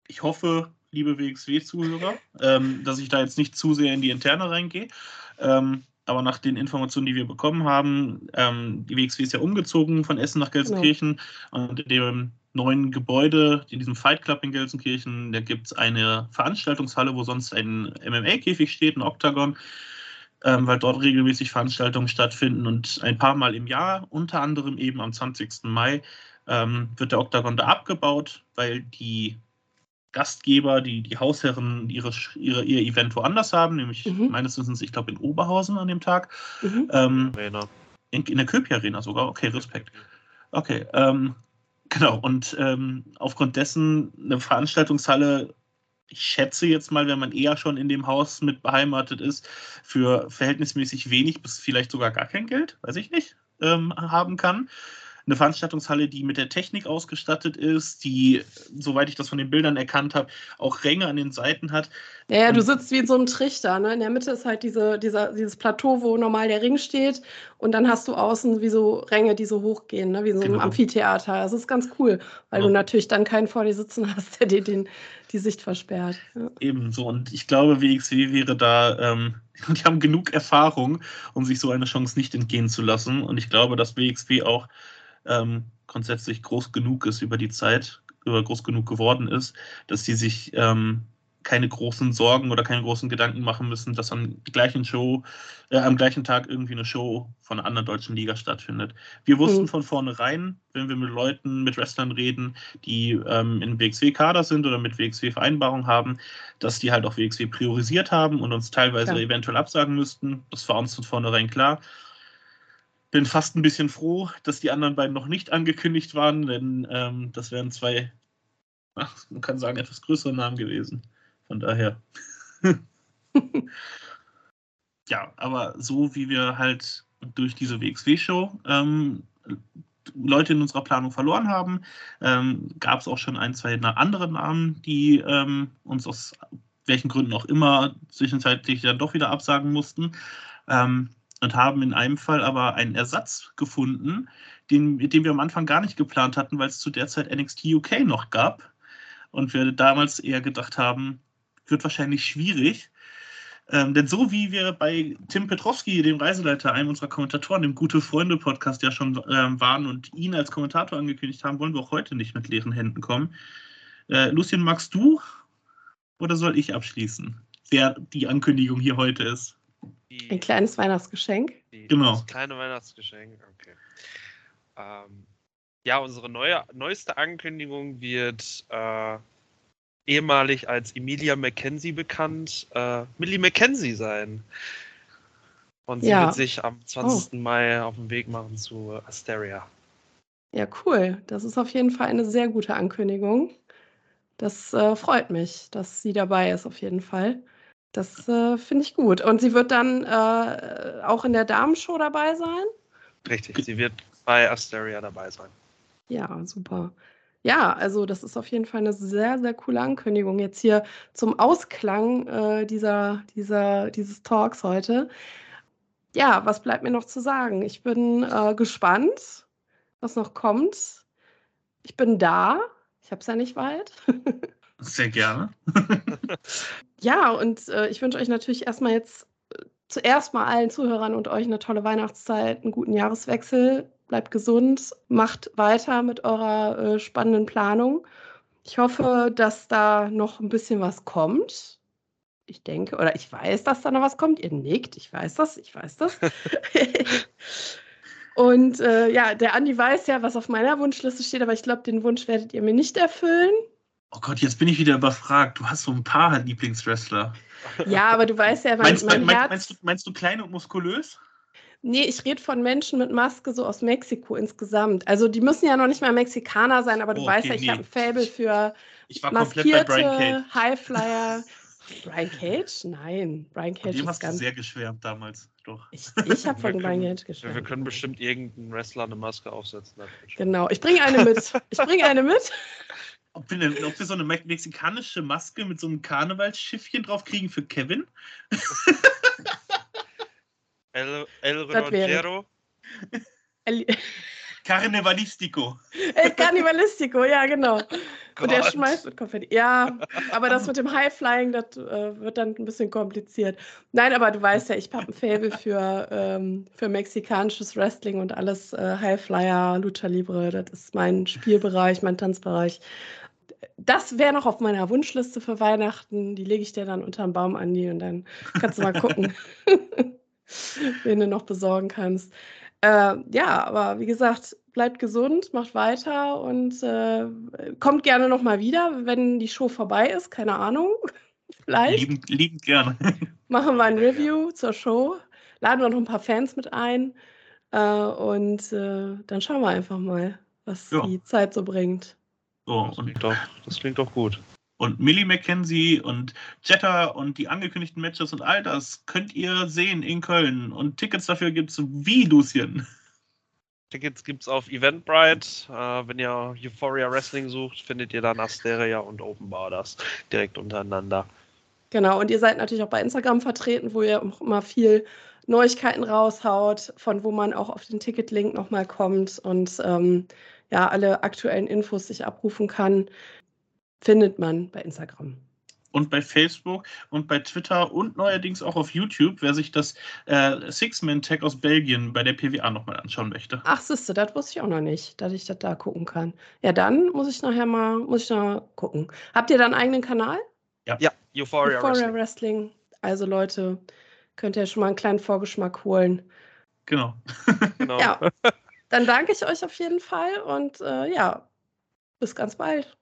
ich hoffe, liebe WXW-Zuhörer, ähm, dass ich da jetzt nicht zu sehr in die Interne reingehe. Ähm, aber nach den Informationen, die wir bekommen haben, ähm, die WXW ist ja umgezogen von Essen nach Gelsenkirchen genau. und in dem neuen Gebäude, in diesem Fight Club in Gelsenkirchen, da gibt es eine Veranstaltungshalle, wo sonst ein MMA-Käfig steht, ein Oktagon, ähm, weil dort regelmäßig Veranstaltungen stattfinden und ein paar Mal im Jahr, unter anderem eben am 20. Mai, ähm, wird der Oktagon da abgebaut, weil die Gastgeber, die, die Hausherren ihre, ihre, ihr Event woanders haben, nämlich mhm. meines Wissens, ich glaube, in Oberhausen an dem Tag. Mhm. Ähm, in, in, der Köpi Arena sogar, okay, Respekt. Okay, ähm, genau, und ähm, aufgrund dessen eine Veranstaltungshalle, ich schätze jetzt mal, wenn man eher schon in dem Haus mit beheimatet ist, für verhältnismäßig wenig bis vielleicht sogar gar kein Geld, weiß ich nicht, ähm, haben kann eine Veranstaltungshalle, die mit der Technik ausgestattet ist, die, soweit ich das von den Bildern erkannt habe, auch Ränge an den Seiten hat. Ja, ja du sitzt wie in so einem Trichter. Ne? In der Mitte ist halt diese, dieser, dieses Plateau, wo normal der Ring steht. Und dann hast du außen wie so Ränge, die so hochgehen, ne? wie so genau. ein Amphitheater. Das ist ganz cool, weil genau. du natürlich dann keinen vor dir sitzen hast, der dir den, die Sicht versperrt. Ja. Ebenso. Und ich glaube, WXW wäre da, ähm, die haben genug Erfahrung, um sich so eine Chance nicht entgehen zu lassen. Und ich glaube, dass WXW auch ähm, grundsätzlich groß genug ist über die Zeit, über groß genug geworden ist, dass sie sich ähm, keine großen Sorgen oder keine großen Gedanken machen müssen, dass am gleichen Show, äh, am gleichen Tag irgendwie eine Show von einer anderen deutschen Liga stattfindet. Wir wussten mhm. von vornherein, wenn wir mit Leuten, mit Wrestlern reden, die ähm, in WXW-Kader sind oder mit WXW-Vereinbarung haben, dass die halt auch WXW priorisiert haben und uns teilweise klar. eventuell absagen müssten. Das war uns von vornherein klar bin fast ein bisschen froh, dass die anderen beiden noch nicht angekündigt waren, denn ähm, das wären zwei, ach, man kann sagen, etwas größere Namen gewesen. Von daher. ja, aber so wie wir halt durch diese WXW-Show ähm, Leute in unserer Planung verloren haben, ähm, gab es auch schon ein, zwei andere Namen, die ähm, uns aus welchen Gründen auch immer zwischenzeitlich dann doch wieder absagen mussten. Ähm, und haben in einem Fall aber einen Ersatz gefunden, den, den wir am Anfang gar nicht geplant hatten, weil es zu der Zeit NXT UK noch gab. Und wir damals eher gedacht haben, wird wahrscheinlich schwierig. Ähm, denn so wie wir bei Tim Petrowski, dem Reiseleiter, einem unserer Kommentatoren, dem Gute Freunde-Podcast ja schon ähm, waren und ihn als Kommentator angekündigt haben, wollen wir auch heute nicht mit leeren Händen kommen. Äh, Lucien, magst du oder soll ich abschließen, wer die Ankündigung hier heute ist? Die, ein kleines Weihnachtsgeschenk. Die, genau. Das kleine Weihnachtsgeschenk, okay. Ähm, ja, unsere neue, neueste Ankündigung wird äh, ehemalig als Emilia McKenzie bekannt, äh, Millie McKenzie sein. Und sie ja. wird sich am 20. Oh. Mai auf den Weg machen zu Asteria. Ja, cool. Das ist auf jeden Fall eine sehr gute Ankündigung. Das äh, freut mich, dass sie dabei ist, auf jeden Fall. Das äh, finde ich gut. Und sie wird dann äh, auch in der Damenshow dabei sein? Richtig, sie wird bei Asteria dabei sein. Ja, super. Ja, also das ist auf jeden Fall eine sehr, sehr coole Ankündigung jetzt hier zum Ausklang äh, dieser, dieser, dieses Talks heute. Ja, was bleibt mir noch zu sagen? Ich bin äh, gespannt, was noch kommt. Ich bin da. Ich habe es ja nicht weit. Sehr gerne. ja, und äh, ich wünsche euch natürlich erstmal jetzt äh, zuerst mal allen Zuhörern und euch eine tolle Weihnachtszeit, einen guten Jahreswechsel. Bleibt gesund, macht weiter mit eurer äh, spannenden Planung. Ich hoffe, dass da noch ein bisschen was kommt. Ich denke, oder ich weiß, dass da noch was kommt. Ihr nickt, ich weiß das, ich weiß das. Und äh, ja, der Andi weiß ja, was auf meiner Wunschliste steht, aber ich glaube, den Wunsch werdet ihr mir nicht erfüllen. Oh Gott, jetzt bin ich wieder überfragt. Du hast so ein paar Lieblingswrestler. Ja, aber du weißt ja, mein, meinst, mein mein, Herz... Meinst du, meinst du klein und muskulös? Nee, ich rede von Menschen mit Maske so aus Mexiko insgesamt. Also die müssen ja noch nicht mal Mexikaner sein, aber du oh, okay, weißt ja, ich nee. habe ein Faible für ich war maskierte bei Highflyer. Brian Cage? Nein, Brian Cage dem hast ganz... du sehr geschwärmt damals. Doch. Ich, ich habe von Brian Cage geschwärmt. Wir können bestimmt irgendeinen Wrestler eine Maske aufsetzen. Genau, ich bringe eine mit. Ich bringe eine mit. Ob wir, eine, ob wir, so eine mexikanische Maske mit so einem Karnevalsschiffchen drauf kriegen für Kevin? El, El Rodero. Carnevalistico. El Carnevalistico, ja, genau. Gott. Und er schmeißt mit Konfetti. Ja, aber das mit dem Highflying, das äh, wird dann ein bisschen kompliziert. Nein, aber du weißt ja, ich habe ein Faible für, ähm, für mexikanisches Wrestling und alles äh, Highflyer, Lucha Libre. Das ist mein Spielbereich, mein Tanzbereich. Das wäre noch auf meiner Wunschliste für Weihnachten. Die lege ich dir dann unter den Baum, Andi, und dann kannst du mal gucken, wen du noch besorgen kannst. Äh, ja, aber wie gesagt, bleibt gesund, macht weiter und äh, kommt gerne nochmal wieder, wenn die Show vorbei ist. Keine Ahnung. Vielleicht. Liebend, liebend gerne. Machen wir ein Review zur Show. Laden wir noch ein paar Fans mit ein. Äh, und äh, dann schauen wir einfach mal, was ja. die Zeit so bringt. So, das, klingt doch, das klingt doch gut. Und Millie McKenzie und Jetta und die angekündigten Matches und all das könnt ihr sehen in Köln. Und Tickets dafür gibt es wie, Lucien? Tickets gibt es auf Eventbrite. Äh, wenn ihr Euphoria Wrestling sucht, findet ihr dann Asteria und Open Borders direkt untereinander. Genau, und ihr seid natürlich auch bei Instagram vertreten, wo ihr auch immer viel Neuigkeiten raushaut, von wo man auch auf den Ticketlink nochmal kommt und ähm, ja, alle aktuellen Infos sich abrufen kann findet man bei Instagram. Und bei Facebook und bei Twitter und neuerdings auch auf YouTube, wer sich das äh, Six-Man-Tag aus Belgien bei der PWA nochmal anschauen möchte. Ach, siehste, das wusste ich auch noch nicht, dass ich das da gucken kann. Ja, dann muss ich nachher mal, muss ich noch gucken. Habt ihr da einen eigenen Kanal? Ja, ja Euphoria, Euphoria Wrestling. Wrestling. Also Leute, könnt ihr schon mal einen kleinen Vorgeschmack holen. Genau. genau. Ja, dann danke ich euch auf jeden Fall und äh, ja, bis ganz bald.